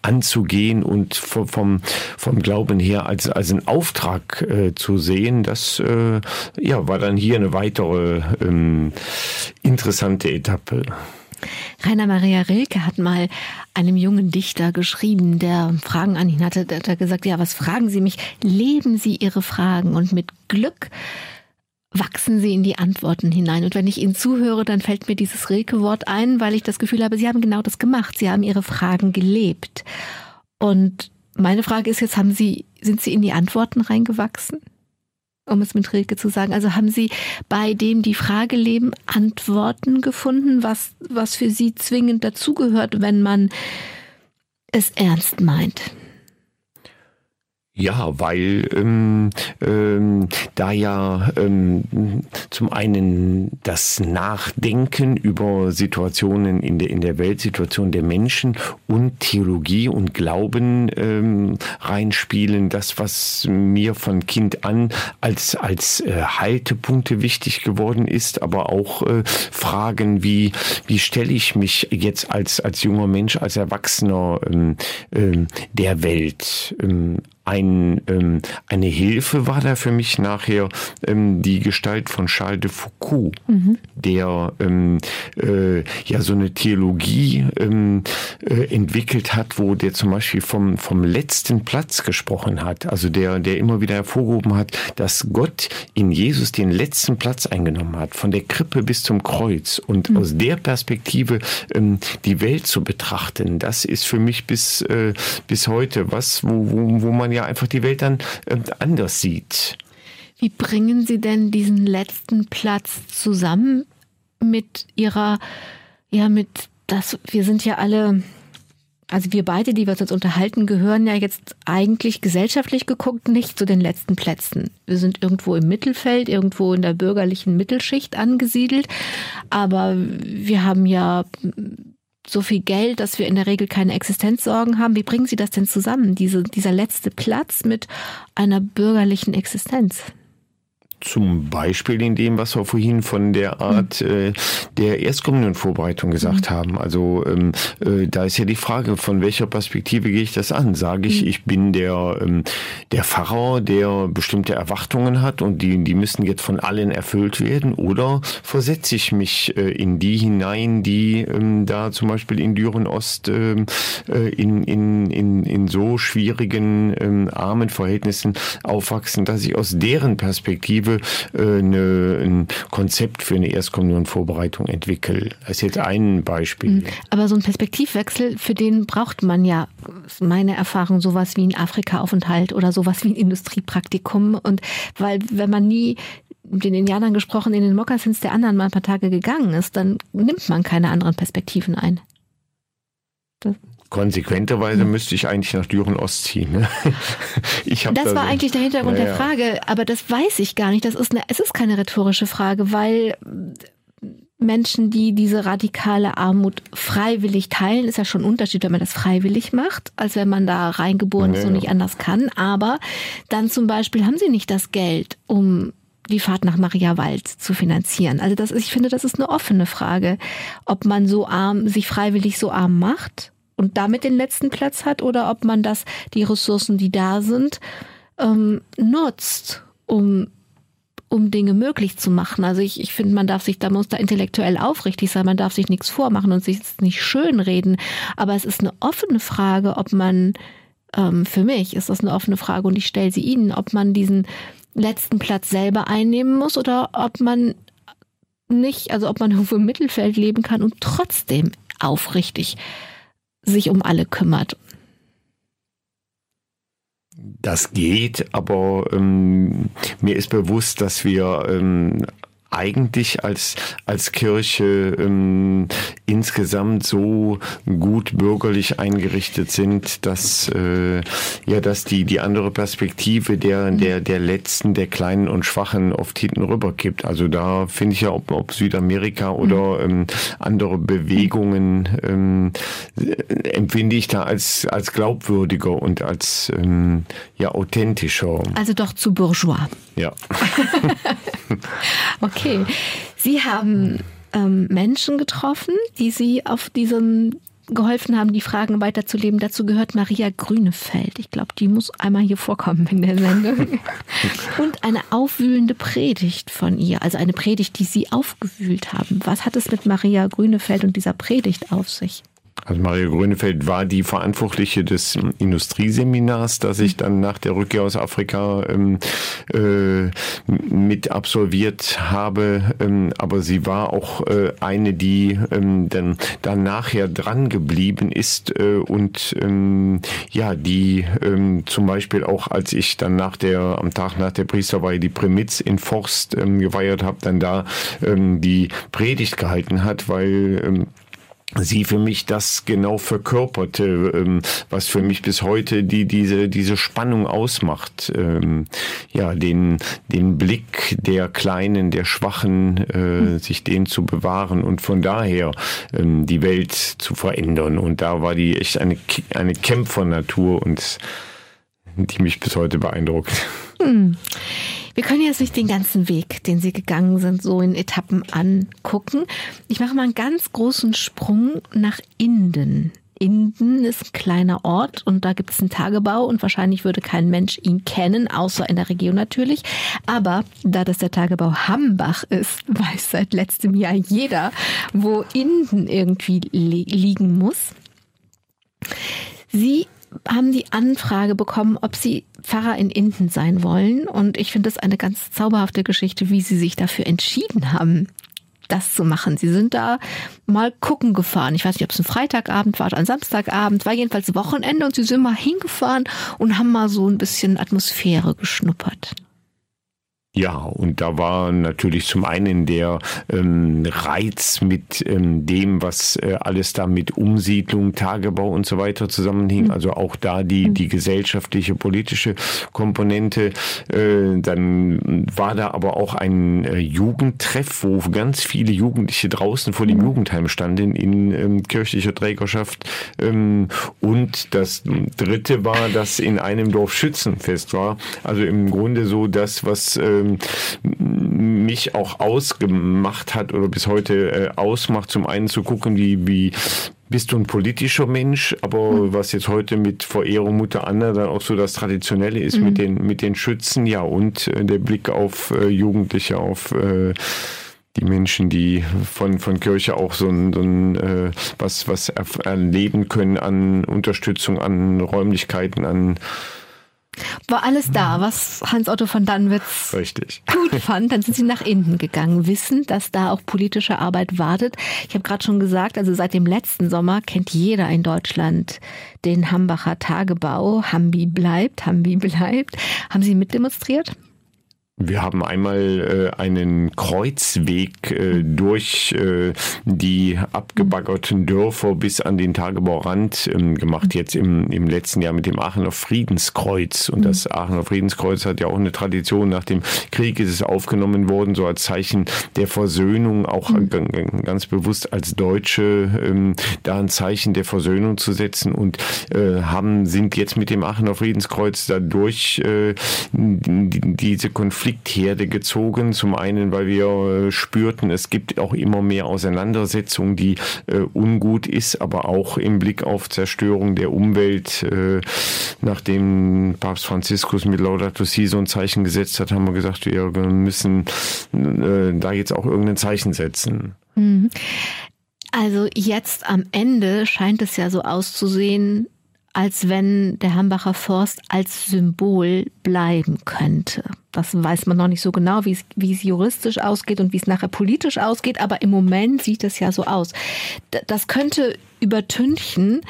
D: anzugehen und vom, vom Glauben her als, als einen Auftrag äh, zu sehen, das äh, ja, war dann hier eine weitere ähm, interessante Etappe.
C: Rainer Maria Rilke hat mal einem jungen Dichter geschrieben, der Fragen an ihn hatte. Der hat gesagt, ja, was fragen Sie mich? Leben Sie Ihre Fragen und mit Glück wachsen Sie in die Antworten hinein. Und wenn ich Ihnen zuhöre, dann fällt mir dieses Rilke-Wort ein, weil ich das Gefühl habe, Sie haben genau das gemacht. Sie haben Ihre Fragen gelebt. Und meine Frage ist jetzt, haben Sie, sind Sie in die Antworten reingewachsen? Um es mit Rilke zu sagen. Also haben Sie bei dem die Frage leben Antworten gefunden, was, was für Sie zwingend dazugehört, wenn man es ernst meint?
D: Ja, weil ähm, ähm, da ja ähm, zum einen das Nachdenken über Situationen in der in der Weltsituation der Menschen und Theologie und Glauben ähm, reinspielen, das was mir von Kind an als als äh, Haltepunkte wichtig geworden ist, aber auch äh, Fragen wie wie stelle ich mich jetzt als als junger Mensch als Erwachsener ähm, ähm, der Welt ähm, ein, ähm, eine Hilfe war da für mich nachher ähm, die Gestalt von Charles de Foucault, mhm. der ähm, äh, ja so eine Theologie ähm, äh, entwickelt hat, wo der zum Beispiel vom, vom letzten Platz gesprochen hat. Also der, der immer wieder hervorgehoben hat, dass Gott in Jesus den letzten Platz eingenommen hat, von der Krippe bis zum Kreuz. Und mhm. aus der Perspektive ähm, die Welt zu betrachten, das ist für mich bis, äh, bis heute was, wo, wo, wo man ja ja einfach die Welt dann äh, anders sieht.
C: Wie bringen Sie denn diesen letzten Platz zusammen mit ihrer, ja, mit das, wir sind ja alle, also wir beide, die wir uns jetzt unterhalten, gehören ja jetzt eigentlich gesellschaftlich geguckt nicht zu den letzten Plätzen. Wir sind irgendwo im Mittelfeld, irgendwo in der bürgerlichen Mittelschicht angesiedelt, aber wir haben ja so viel Geld, dass wir in der Regel keine Existenzsorgen haben. Wie bringen Sie das denn zusammen, diese, dieser letzte Platz mit einer bürgerlichen Existenz?
D: Zum Beispiel in dem, was wir vorhin von der Art äh, der Erstkommunionvorbereitung gesagt mhm. haben. Also ähm, äh, da ist ja die Frage, von welcher Perspektive gehe ich das an? Sage ich, mhm. ich bin der, ähm, der Pfarrer, der bestimmte Erwartungen hat und die, die müssen jetzt von allen erfüllt werden? Oder versetze ich mich äh, in die hinein, die ähm, da zum Beispiel in Düren Ost ähm, äh, in, in, in, in so schwierigen, ähm, armen Verhältnissen aufwachsen, dass ich aus deren Perspektive Perspektive äh, eine, ein Konzept für eine Erstkommunionvorbereitung entwickle. Das ist jetzt ein Beispiel. Mhm.
C: Aber so ein Perspektivwechsel, für den braucht man ja, meine Erfahrung, sowas wie ein Afrika-Aufenthalt oder sowas wie ein Industriepraktikum. Und weil, wenn man nie den Indianern gesprochen, in den Mokassins der anderen mal ein paar Tage gegangen ist, dann nimmt man keine anderen Perspektiven ein.
D: Das Konsequenterweise hm. müsste ich eigentlich nach Düren Ost ziehen. Ne?
C: Ich das da war so, eigentlich der Hintergrund ja, der Frage, aber das weiß ich gar nicht. Das ist eine, es ist keine rhetorische Frage, weil Menschen, die diese radikale Armut freiwillig teilen, ist ja schon ein Unterschied, wenn man das freiwillig macht, als wenn man da reingeboren ja, ist und nicht anders kann. Aber dann zum Beispiel haben sie nicht das Geld, um die Fahrt nach Mariawald zu finanzieren. Also das ist, ich finde, das ist eine offene Frage, ob man so arm, sich freiwillig so arm macht und damit den letzten Platz hat oder ob man das, die Ressourcen, die da sind, ähm, nutzt, um um Dinge möglich zu machen. Also ich, ich finde, man darf sich, da muss da intellektuell aufrichtig sein, man darf sich nichts vormachen und sich nicht schönreden. Aber es ist eine offene Frage, ob man, ähm, für mich ist das eine offene Frage und ich stelle sie Ihnen, ob man diesen letzten Platz selber einnehmen muss oder ob man nicht, also ob man irgendwo im Mittelfeld leben kann und trotzdem aufrichtig sich um alle kümmert.
D: Das geht, aber ähm, mir ist bewusst, dass wir ähm, eigentlich als, als Kirche ähm, insgesamt so gut bürgerlich eingerichtet sind, dass, äh, ja, dass die, die andere Perspektive der, mhm. der, der Letzten, der Kleinen und Schwachen oft hinten rüber kippt. Also da finde ich ja, ob, ob Südamerika oder mhm. ähm, andere Bewegungen ähm, empfinde ich da als, als glaubwürdiger und als ähm, ja, authentischer.
C: Also doch zu bourgeois.
D: Ja.
C: okay. Sie haben ähm, Menschen getroffen, die Sie auf diesem geholfen haben, die Fragen weiterzuleben. Dazu gehört Maria Grünefeld. Ich glaube, die muss einmal hier vorkommen in der Sendung. Und eine aufwühlende Predigt von ihr, also eine Predigt, die Sie aufgewühlt haben. Was hat es mit Maria Grünefeld und dieser Predigt auf sich?
D: Also Maria Grönefeld war die Verantwortliche des Industrieseminars, das ich dann nach der Rückkehr aus Afrika ähm, äh, mit absolviert habe. Ähm, aber sie war auch äh, eine, die ähm, dann, dann nachher dran geblieben ist äh, und ähm, ja, die ähm, zum Beispiel auch, als ich dann nach der, am Tag nach der Priesterweihe die Primitz in Forst ähm, geweiht habe, dann da ähm, die Predigt gehalten hat, weil ähm, sie für mich das genau verkörperte, ähm, was für mich bis heute die diese diese Spannung ausmacht. Ähm, ja, den den Blick der Kleinen, der Schwachen, äh, hm. sich den zu bewahren und von daher ähm, die Welt zu verändern. Und da war die echt eine eine Kämpfernatur und die mich bis heute beeindruckt. Hm.
C: Wir können jetzt nicht den ganzen Weg, den Sie gegangen sind, so in Etappen angucken. Ich mache mal einen ganz großen Sprung nach Inden. Inden ist ein kleiner Ort und da gibt es einen Tagebau und wahrscheinlich würde kein Mensch ihn kennen, außer in der Region natürlich. Aber da das der Tagebau Hambach ist, weiß seit letztem Jahr jeder, wo Inden irgendwie li liegen muss. Sie haben die Anfrage bekommen, ob sie Pfarrer in Inden sein wollen. Und ich finde das eine ganz zauberhafte Geschichte, wie sie sich dafür entschieden haben, das zu machen. Sie sind da mal gucken gefahren. Ich weiß nicht, ob es ein Freitagabend war oder ein Samstagabend, war jedenfalls Wochenende und sie sind mal hingefahren und haben mal so ein bisschen Atmosphäre geschnuppert.
D: Ja, und da war natürlich zum einen der ähm, Reiz mit ähm, dem, was äh, alles da mit Umsiedlung, Tagebau und so weiter zusammenhing. Mhm. Also auch da die, mhm. die gesellschaftliche, politische Komponente. Äh, dann war da aber auch ein äh, Jugendtreff, wo ganz viele Jugendliche draußen vor dem mhm. Jugendheim standen in ähm, kirchlicher Trägerschaft. Ähm, und das dritte war, dass in einem Dorf Schützenfest war. Also im Grunde so das, was ähm, ähm, mich auch ausgemacht hat oder bis heute äh, ausmacht, zum einen zu gucken, wie, wie bist du ein politischer Mensch, aber mhm. was jetzt heute mit Verehrung Mutter Anna dann auch so das Traditionelle ist mhm. mit den mit den Schützen, ja und äh, der Blick auf äh, Jugendliche, auf äh, die Menschen, die von, von Kirche auch so ein, so ein äh, was, was erleben können an Unterstützung, an Räumlichkeiten, an
C: war alles da, was Hans-Otto von Dannwitz
D: Richtig.
C: gut fand. Dann sind sie nach innen gegangen, wissen, dass da auch politische Arbeit wartet. Ich habe gerade schon gesagt, also seit dem letzten Sommer kennt jeder in Deutschland den Hambacher Tagebau. Hambi bleibt, Hambi bleibt. Haben Sie mitdemonstriert?
D: Wir haben einmal äh, einen Kreuzweg äh, durch äh, die abgebaggerten Dörfer bis an den Tagebaurand ähm, gemacht, jetzt im, im letzten Jahr mit dem Aachener Friedenskreuz. Und das Aachener Friedenskreuz hat ja auch eine Tradition. Nach dem Krieg ist es aufgenommen worden, so als Zeichen der Versöhnung, auch mhm. ganz bewusst als Deutsche ähm, da ein Zeichen der Versöhnung zu setzen und äh, haben, sind jetzt mit dem Aachener Friedenskreuz dadurch äh, diese Konflikte Konfliktherde gezogen. Zum einen, weil wir äh, spürten, es gibt auch immer mehr Auseinandersetzungen, die äh, ungut ist, aber auch im Blick auf Zerstörung der Umwelt. Äh, nachdem Papst Franziskus mit Laudato Si so ein Zeichen gesetzt hat, haben wir gesagt, wir müssen da jetzt auch irgendein Zeichen setzen. Mhm.
C: Also jetzt am Ende scheint es ja so auszusehen, als wenn der Hambacher Forst als Symbol bleiben könnte. Das weiß man noch nicht so genau, wie es, juristisch ausgeht und wie es nachher politisch ausgeht, aber im Moment sieht es ja so aus. Das könnte übertünchen,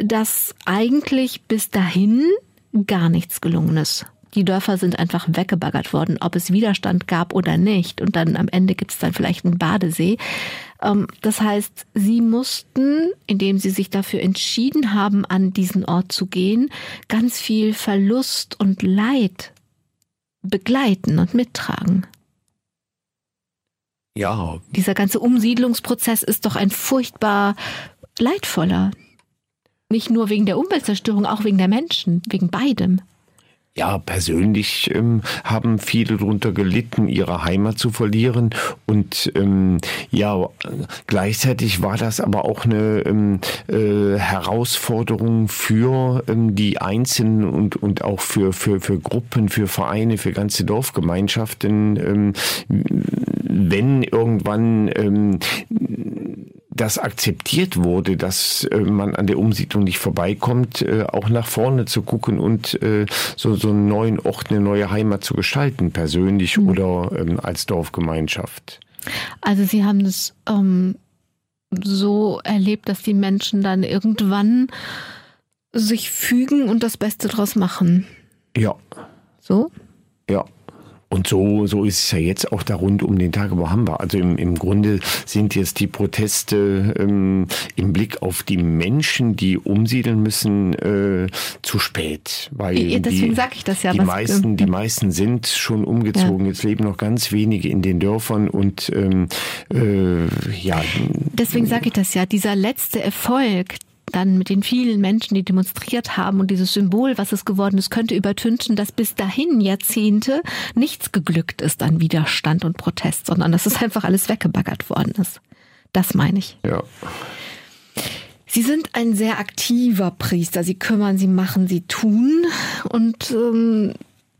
C: dass eigentlich bis dahin gar nichts gelungen ist. Die Dörfer sind einfach weggebaggert worden, ob es Widerstand gab oder nicht. Und dann am Ende gibt es dann vielleicht einen Badesee. Ähm, das heißt, sie mussten, indem sie sich dafür entschieden haben, an diesen Ort zu gehen, ganz viel Verlust und Leid begleiten und mittragen.
D: Ja.
C: Dieser ganze Umsiedlungsprozess ist doch ein furchtbar leidvoller. Nicht nur wegen der Umweltzerstörung, auch wegen der Menschen, wegen beidem.
D: Ja, persönlich ähm, haben viele darunter gelitten, ihre Heimat zu verlieren. Und ähm, ja, gleichzeitig war das aber auch eine ähm, äh, Herausforderung für ähm, die Einzelnen und, und auch für, für, für Gruppen, für Vereine, für ganze Dorfgemeinschaften. Ähm, wenn irgendwann ähm, das akzeptiert wurde, dass äh, man an der Umsiedlung nicht vorbeikommt, äh, auch nach vorne zu gucken und äh, so, so einen neuen Ort, eine neue Heimat zu gestalten, persönlich mhm. oder ähm, als Dorfgemeinschaft.
C: Also Sie haben es ähm, so erlebt, dass die Menschen dann irgendwann sich fügen und das Beste draus machen.
D: Ja.
C: So?
D: Ja. Und so, so ist es ja jetzt auch da rund um den Tagebau Hamba. Also im, im Grunde sind jetzt die Proteste ähm, im Blick auf die Menschen, die umsiedeln müssen, äh, zu spät.
C: Weil ja, deswegen sage ich das ja.
D: Die meisten, die meisten sind schon umgezogen. Ja. Jetzt leben noch ganz wenige in den Dörfern und ähm, äh, ja.
C: Deswegen sage ich das ja. Dieser letzte Erfolg, dann mit den vielen Menschen, die demonstriert haben und dieses Symbol, was es geworden ist, könnte übertünchen, dass bis dahin Jahrzehnte nichts geglückt ist an Widerstand und Protest, sondern dass es einfach alles weggebaggert worden ist. Das meine ich.
D: Ja.
C: Sie sind ein sehr aktiver Priester. Sie kümmern, sie machen, sie tun. Und ähm,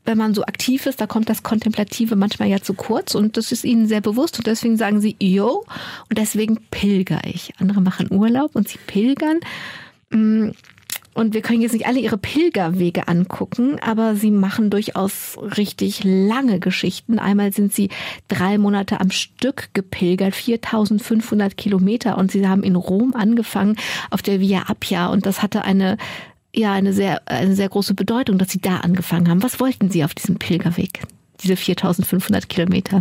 C: wenn man so aktiv ist, da kommt das Kontemplative manchmal ja zu kurz und das ist ihnen sehr bewusst und deswegen sagen sie, yo, und deswegen pilger ich. Andere machen Urlaub und sie pilgern. Mm, und wir können jetzt nicht alle ihre Pilgerwege angucken, aber sie machen durchaus richtig lange Geschichten. Einmal sind sie drei Monate am Stück gepilgert, 4500 Kilometer und sie haben in Rom angefangen auf der Via Appia und das hatte eine ja eine sehr, eine sehr große Bedeutung, dass Sie da angefangen haben. Was wollten Sie auf diesem Pilgerweg? diese 4500 Kilometer?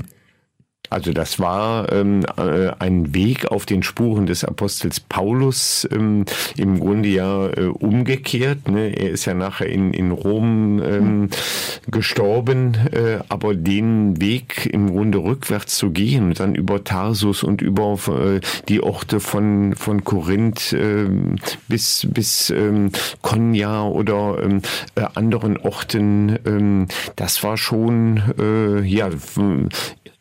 D: Also das war ähm, äh, ein Weg auf den Spuren des Apostels Paulus, ähm, im Grunde ja äh, umgekehrt. Ne? Er ist ja nachher in, in Rom ähm, gestorben, äh, aber den Weg im Grunde rückwärts zu gehen, dann über Tarsus und über äh, die Orte von, von Korinth äh, bis, bis ähm, Konya oder ähm, äh, anderen Orten, ähm, das war schon äh, ja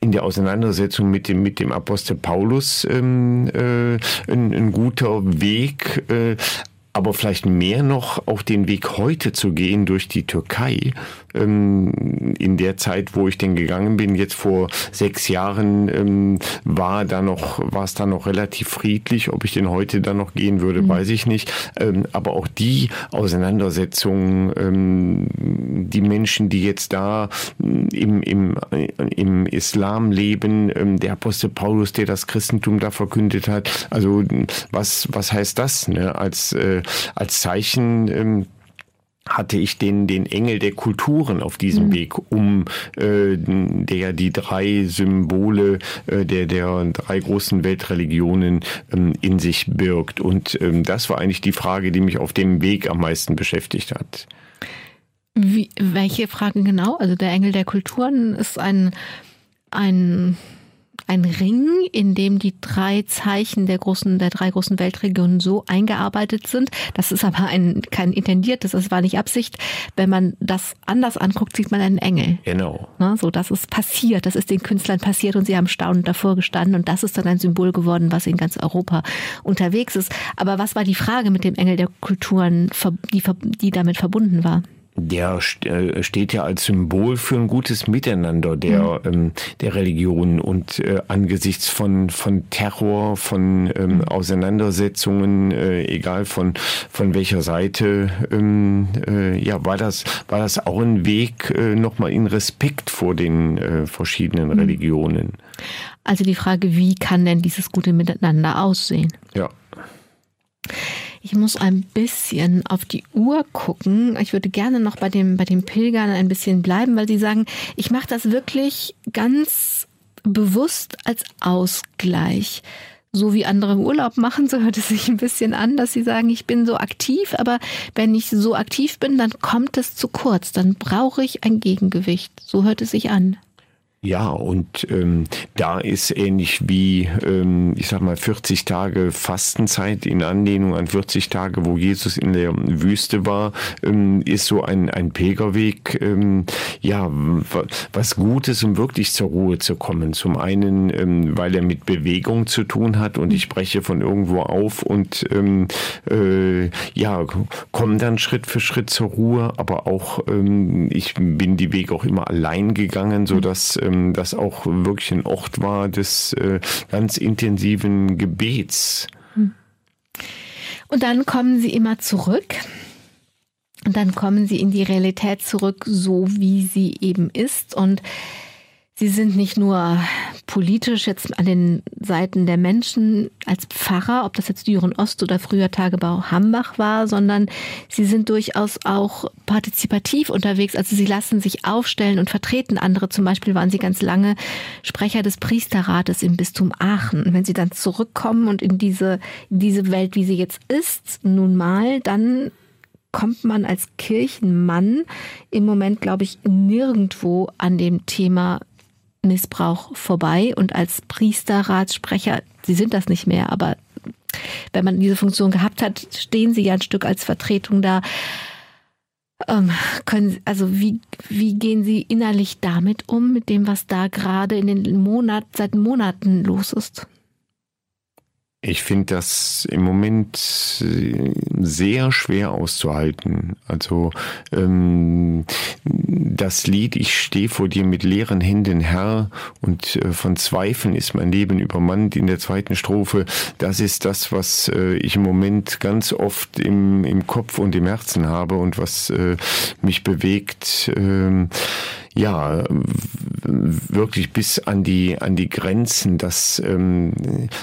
D: in der Auseinandersetzung mit dem, mit dem Apostel Paulus ähm, äh, ein, ein guter Weg, äh, aber vielleicht mehr noch auch den Weg heute zu gehen durch die Türkei. Ähm, in der Zeit, wo ich denn gegangen bin, jetzt vor sechs Jahren, ähm, war da noch, war es da noch relativ friedlich. Ob ich denn heute da noch gehen würde, mhm. weiß ich nicht. Ähm, aber auch die Auseinandersetzung, ähm, die Menschen, die jetzt da im, im, im Islam leben, ähm, der Apostel Paulus, der das Christentum da verkündet hat. Also was, was heißt das? Ne? Als äh, als Zeichen ähm, hatte ich den, den Engel der Kulturen auf diesem mhm. Weg, um äh, der die drei Symbole äh, der, der drei großen Weltreligionen ähm, in sich birgt. Und ähm, das war eigentlich die Frage, die mich auf dem Weg am meisten beschäftigt hat.
C: Wie, welche Fragen genau? Also der Engel der Kulturen ist ein, ein ein Ring, in dem die drei Zeichen der großen, der drei großen Weltregionen so eingearbeitet sind. Das ist aber ein, kein intendiertes, das war nicht Absicht. Wenn man das anders anguckt, sieht man einen Engel.
D: Genau.
C: Na, so, das ist passiert, das ist den Künstlern passiert und sie haben staunend davor gestanden und das ist dann ein Symbol geworden, was in ganz Europa unterwegs ist. Aber was war die Frage mit dem Engel der Kulturen, die, die damit verbunden war?
D: Der äh, steht ja als Symbol für ein gutes Miteinander der, mhm. ähm, der Religion und äh, angesichts von, von Terror, von ähm, mhm. Auseinandersetzungen, äh, egal von, von welcher Seite, ähm, äh, ja, war das, war das auch ein Weg äh, nochmal in Respekt vor den äh, verschiedenen mhm. Religionen.
C: Also die Frage, wie kann denn dieses gute Miteinander aussehen?
D: Ja.
C: Ich muss ein bisschen auf die Uhr gucken. Ich würde gerne noch bei dem, bei den Pilgern ein bisschen bleiben, weil sie sagen, ich mache das wirklich ganz bewusst als Ausgleich. So wie andere Urlaub machen, so hört es sich ein bisschen an, dass sie sagen, ich bin so aktiv, aber wenn ich so aktiv bin, dann kommt es zu kurz, dann brauche ich ein Gegengewicht. So hört es sich an.
D: Ja, und ähm, da ist ähnlich wie, ähm, ich sag mal, 40 Tage Fastenzeit in Anlehnung an 40 Tage, wo Jesus in der Wüste war, ähm, ist so ein, ein Pilgerweg, ähm, ja, was Gutes, um wirklich zur Ruhe zu kommen. Zum einen, ähm, weil er mit Bewegung zu tun hat und ich breche von irgendwo auf und ähm, äh, ja, komme dann Schritt für Schritt zur Ruhe, aber auch, ähm, ich bin die Wege auch immer allein gegangen, so dass ähm, ähm, das auch wirklich ein Ort war des äh, ganz intensiven Gebets. Hm.
C: Und dann kommen sie immer zurück. Und dann kommen sie in die Realität zurück, so wie sie eben ist. Und Sie sind nicht nur politisch jetzt an den Seiten der Menschen als Pfarrer, ob das jetzt Düren Ost oder früher Tagebau Hambach war, sondern sie sind durchaus auch partizipativ unterwegs. Also sie lassen sich aufstellen und vertreten andere. Zum Beispiel waren sie ganz lange Sprecher des Priesterrates im Bistum Aachen. Wenn sie dann zurückkommen und in diese, in diese Welt, wie sie jetzt ist, nun mal, dann kommt man als Kirchenmann im Moment, glaube ich, nirgendwo an dem Thema Missbrauch vorbei und als Priesterratssprecher, Sie sind das nicht mehr, aber wenn man diese Funktion gehabt hat, stehen Sie ja ein Stück als Vertretung da. Ähm, können, also wie, wie gehen Sie innerlich damit um, mit dem, was da gerade in den Monat, seit Monaten los ist?
D: Ich finde das im Moment äh, sehr schwer auszuhalten. Also ähm, das Lied Ich stehe vor dir mit leeren Händen, Herr, und äh, von Zweifeln ist mein Leben übermannt in der zweiten Strophe. Das ist das, was äh, ich im Moment ganz oft im, im Kopf und im Herzen habe und was äh, mich bewegt. Ähm, ja, wirklich bis an die an die Grenzen, dass ähm,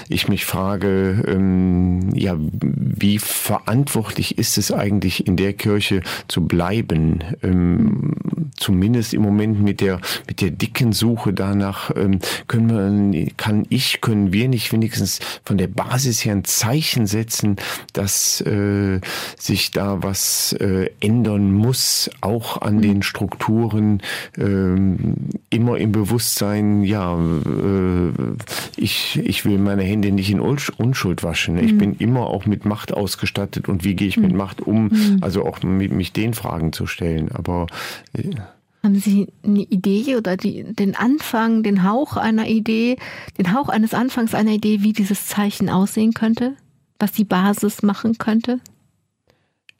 D: ich mich frage, ähm, ja, wie verantwortlich ist es eigentlich in der Kirche zu bleiben? Ähm, zumindest im Moment mit der mit der dicken Suche danach ähm, können wir, kann ich, können wir nicht wenigstens von der Basis her ein Zeichen setzen, dass äh, sich da was äh, ändern muss, auch an mhm. den Strukturen, äh, immer im Bewusstsein, ja, äh, ich, ich will meine Hände nicht in Unschuld waschen. Ich mhm. bin immer auch mit Macht ausgestattet und wie gehe ich mhm. mit Macht um? Mhm. Also auch mit mich den Fragen zu stellen. Aber
C: äh, haben Sie eine Idee oder die, den Anfang, den Hauch einer Idee, den Hauch eines Anfangs einer Idee, wie dieses Zeichen aussehen könnte? Was die Basis machen könnte?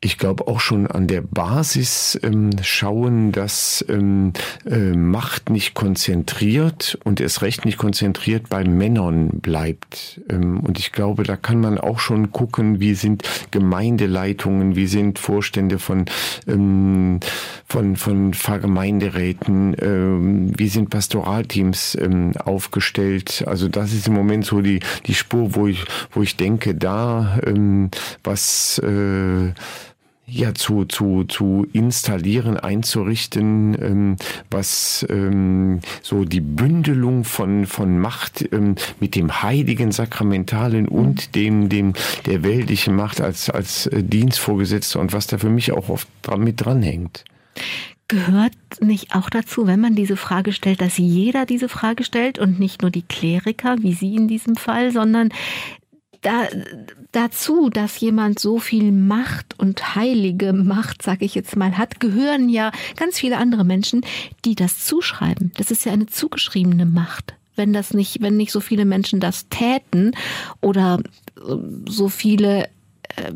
D: Ich glaube auch schon an der Basis ähm, schauen, dass ähm, äh, Macht nicht konzentriert und erst recht nicht konzentriert bei Männern bleibt. Ähm, und ich glaube, da kann man auch schon gucken, wie sind Gemeindeleitungen, wie sind Vorstände von ähm, von von Pfarrgemeinderäten, ähm, wie sind Pastoralteams ähm, aufgestellt. Also das ist im Moment so die die Spur, wo ich wo ich denke, da ähm, was äh, ja zu zu zu installieren, einzurichten, ähm, was ähm, so die Bündelung von von Macht ähm, mit dem heiligen Sakramentalen und dem dem der weltlichen Macht als als äh, Dienstvorgesetzter und was da für mich auch oft dran, mit dranhängt.
C: Gehört nicht auch dazu, wenn man diese Frage stellt, dass jeder diese Frage stellt und nicht nur die Kleriker, wie Sie in diesem Fall, sondern da, dazu, dass jemand so viel Macht und heilige Macht, sage ich jetzt mal, hat, gehören ja ganz viele andere Menschen, die das zuschreiben. Das ist ja eine zugeschriebene Macht. Wenn das nicht, wenn nicht so viele Menschen das täten oder so viele äh,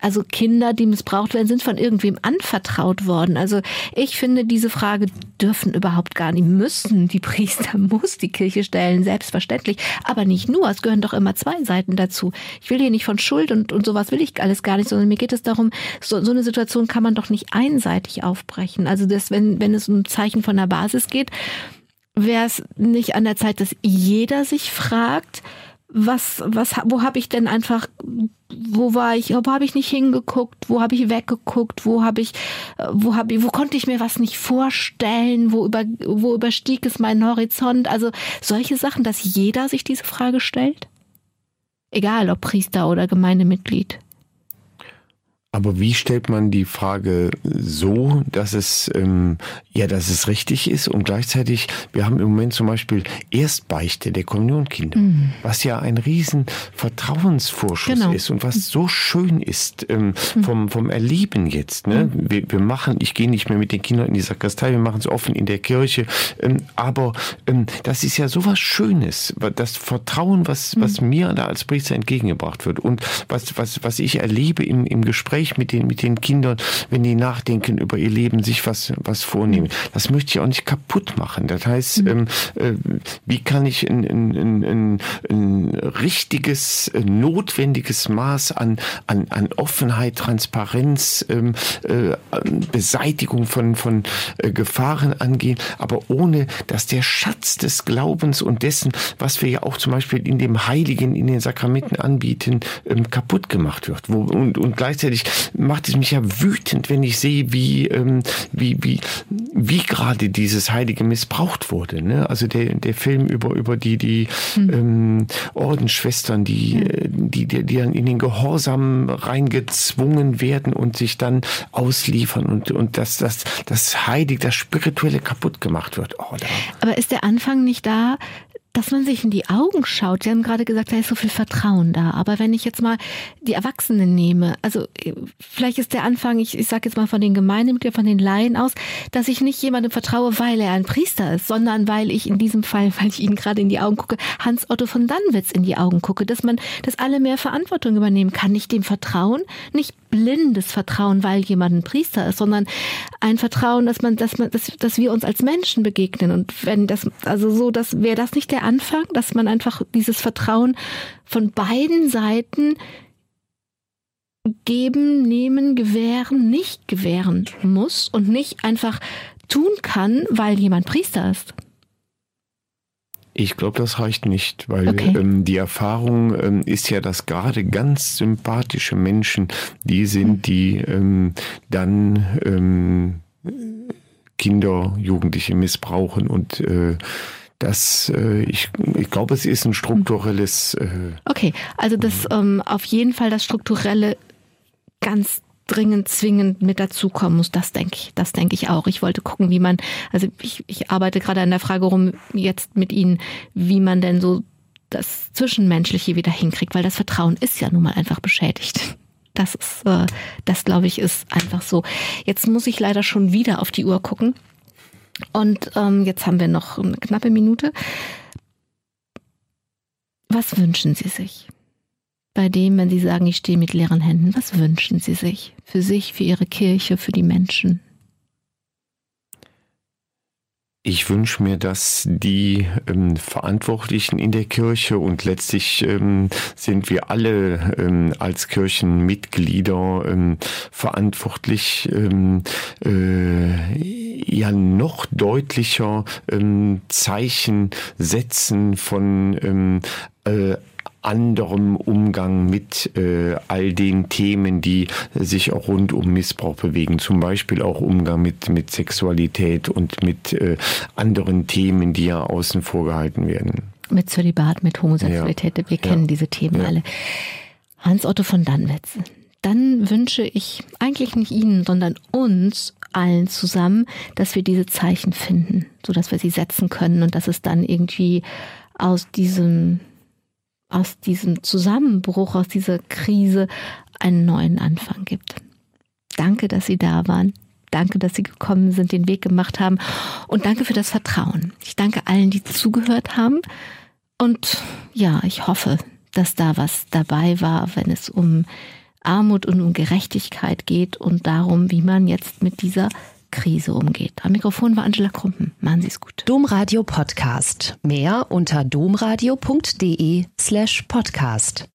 C: also Kinder, die missbraucht werden, sind von irgendwem anvertraut worden. Also ich finde, diese Frage dürfen überhaupt gar nicht müssen. Die Priester muss die Kirche stellen, selbstverständlich. Aber nicht nur. Es gehören doch immer zwei Seiten dazu. Ich will hier nicht von Schuld und, und sowas will ich alles gar nicht, sondern mir geht es darum, so, so eine Situation kann man doch nicht einseitig aufbrechen. Also das, wenn, wenn es um Zeichen von der Basis geht, wäre es nicht an der Zeit, dass jeder sich fragt, was, was, wo habe ich denn einfach, wo war ich, wo habe ich nicht hingeguckt, wo habe ich weggeguckt, wo habe ich, wo habe ich, wo konnte ich mir was nicht vorstellen, wo über, wo überstieg es meinen Horizont? Also solche Sachen, dass jeder sich diese Frage stellt? Egal ob Priester oder Gemeindemitglied.
D: Aber wie stellt man die Frage so, dass es ähm, ja, dass es richtig ist und gleichzeitig, wir haben im Moment zum Beispiel Erstbeichte der Kommunionkinder, mhm. was ja ein riesen Vertrauensvorschuss genau. ist und was so schön ist ähm, mhm. vom vom Erleben jetzt. Ne? Mhm. Wir, wir machen, ich gehe nicht mehr mit den Kindern in die Sakristei, wir machen es offen in der Kirche, ähm, aber ähm, das ist ja sowas Schönes, das Vertrauen, was was mhm. mir da als Priester entgegengebracht wird und was was was ich erlebe im im Gespräch Gespräch mit den, mit den Kindern, wenn die nachdenken über ihr Leben, sich was, was vornehmen. Das möchte ich auch nicht kaputt machen. Das heißt, mhm. ähm, äh, wie kann ich ein, ein, ein, ein richtiges, äh, notwendiges Maß an, an, an Offenheit, Transparenz, ähm, äh, Beseitigung von, von äh, Gefahren angehen, aber ohne, dass der Schatz des Glaubens und dessen, was wir ja auch zum Beispiel in dem Heiligen, in den Sakramenten anbieten, ähm, kaputt gemacht wird. Wo, und, und gleichzeitig macht es mich ja wütend, wenn ich sehe, wie, ähm, wie, wie, wie gerade dieses Heilige missbraucht wurde. Ne? Also der, der Film über, über die, die mhm. ähm, Ordensschwestern, die, mhm. die, die, die dann in den Gehorsam reingezwungen werden und sich dann ausliefern und, und dass das, das Heilige, das Spirituelle kaputt gemacht wird. Oh,
C: Aber ist der Anfang nicht da, dass man sich in die Augen schaut. Sie haben gerade gesagt, da ist so viel Vertrauen da. Aber wenn ich jetzt mal die Erwachsenen nehme, also vielleicht ist der Anfang, ich, ich sage jetzt mal von den Gemeindemitgliedern, von den Laien aus, dass ich nicht jemandem vertraue, weil er ein Priester ist, sondern weil ich in diesem Fall, weil ich Ihnen gerade in die Augen gucke, Hans Otto von Dannwitz in die Augen gucke, dass man, dass alle mehr Verantwortung übernehmen kann. Nicht dem Vertrauen, nicht blindes Vertrauen, weil jemand ein Priester ist, sondern ein Vertrauen, dass man, dass man, dass, dass wir uns als Menschen begegnen. Und wenn das, also so, dass wäre das nicht der Anfang, dass man einfach dieses Vertrauen von beiden Seiten geben, nehmen, gewähren, nicht gewähren muss und nicht einfach tun kann, weil jemand Priester ist.
D: Ich glaube, das reicht nicht, weil okay. ähm, die Erfahrung ähm, ist ja, dass gerade ganz sympathische Menschen die sind, die ähm, dann ähm, Kinder, Jugendliche missbrauchen und äh, das, äh, ich, ich glaube, es ist ein strukturelles. Äh,
C: okay, also das ähm, auf jeden Fall das strukturelle ganz dringend zwingend mit dazukommen muss. Das denke ich, das denke ich auch. Ich wollte gucken, wie man, also ich, ich arbeite gerade an der Frage rum jetzt mit Ihnen, wie man denn so das Zwischenmenschliche wieder hinkriegt, weil das Vertrauen ist ja nun mal einfach beschädigt. Das ist, äh, das glaube ich, ist einfach so. Jetzt muss ich leider schon wieder auf die Uhr gucken. Und ähm, jetzt haben wir noch eine knappe Minute. Was wünschen Sie sich? Bei dem, wenn Sie sagen, ich stehe mit leeren Händen, was wünschen Sie sich? Für sich, für Ihre Kirche, für die Menschen?
D: Ich wünsche mir, dass die ähm, Verantwortlichen in der Kirche und letztlich ähm, sind wir alle ähm, als Kirchenmitglieder ähm, verantwortlich, ähm, äh, ja noch deutlicher ähm, Zeichen setzen von äh, anderem Umgang mit äh, all den Themen, die sich auch rund um Missbrauch bewegen. Zum Beispiel auch Umgang mit, mit Sexualität und mit äh, anderen Themen, die ja außen vor gehalten werden.
C: Mit Zölibat, mit Homosexualität, ja. wir kennen ja. diese Themen ja. alle. Hans-Otto von Dannwitz. Dann wünsche ich eigentlich nicht Ihnen, sondern uns allen zusammen, dass wir diese Zeichen finden, so dass wir sie setzen können und dass es dann irgendwie aus diesem aus diesem Zusammenbruch, aus dieser Krise einen neuen Anfang gibt. Danke, dass Sie da waren. Danke, dass Sie gekommen sind, den Weg gemacht haben. Und danke für das Vertrauen. Ich danke allen, die zugehört haben. Und ja, ich hoffe, dass da was dabei war, wenn es um Armut und um Gerechtigkeit geht und darum, wie man jetzt mit dieser Krise umgeht. Am Mikrofon war Angela Krumpen. Machen Sie es gut.
A: Domradio Podcast. Mehr unter domradio.de slash podcast.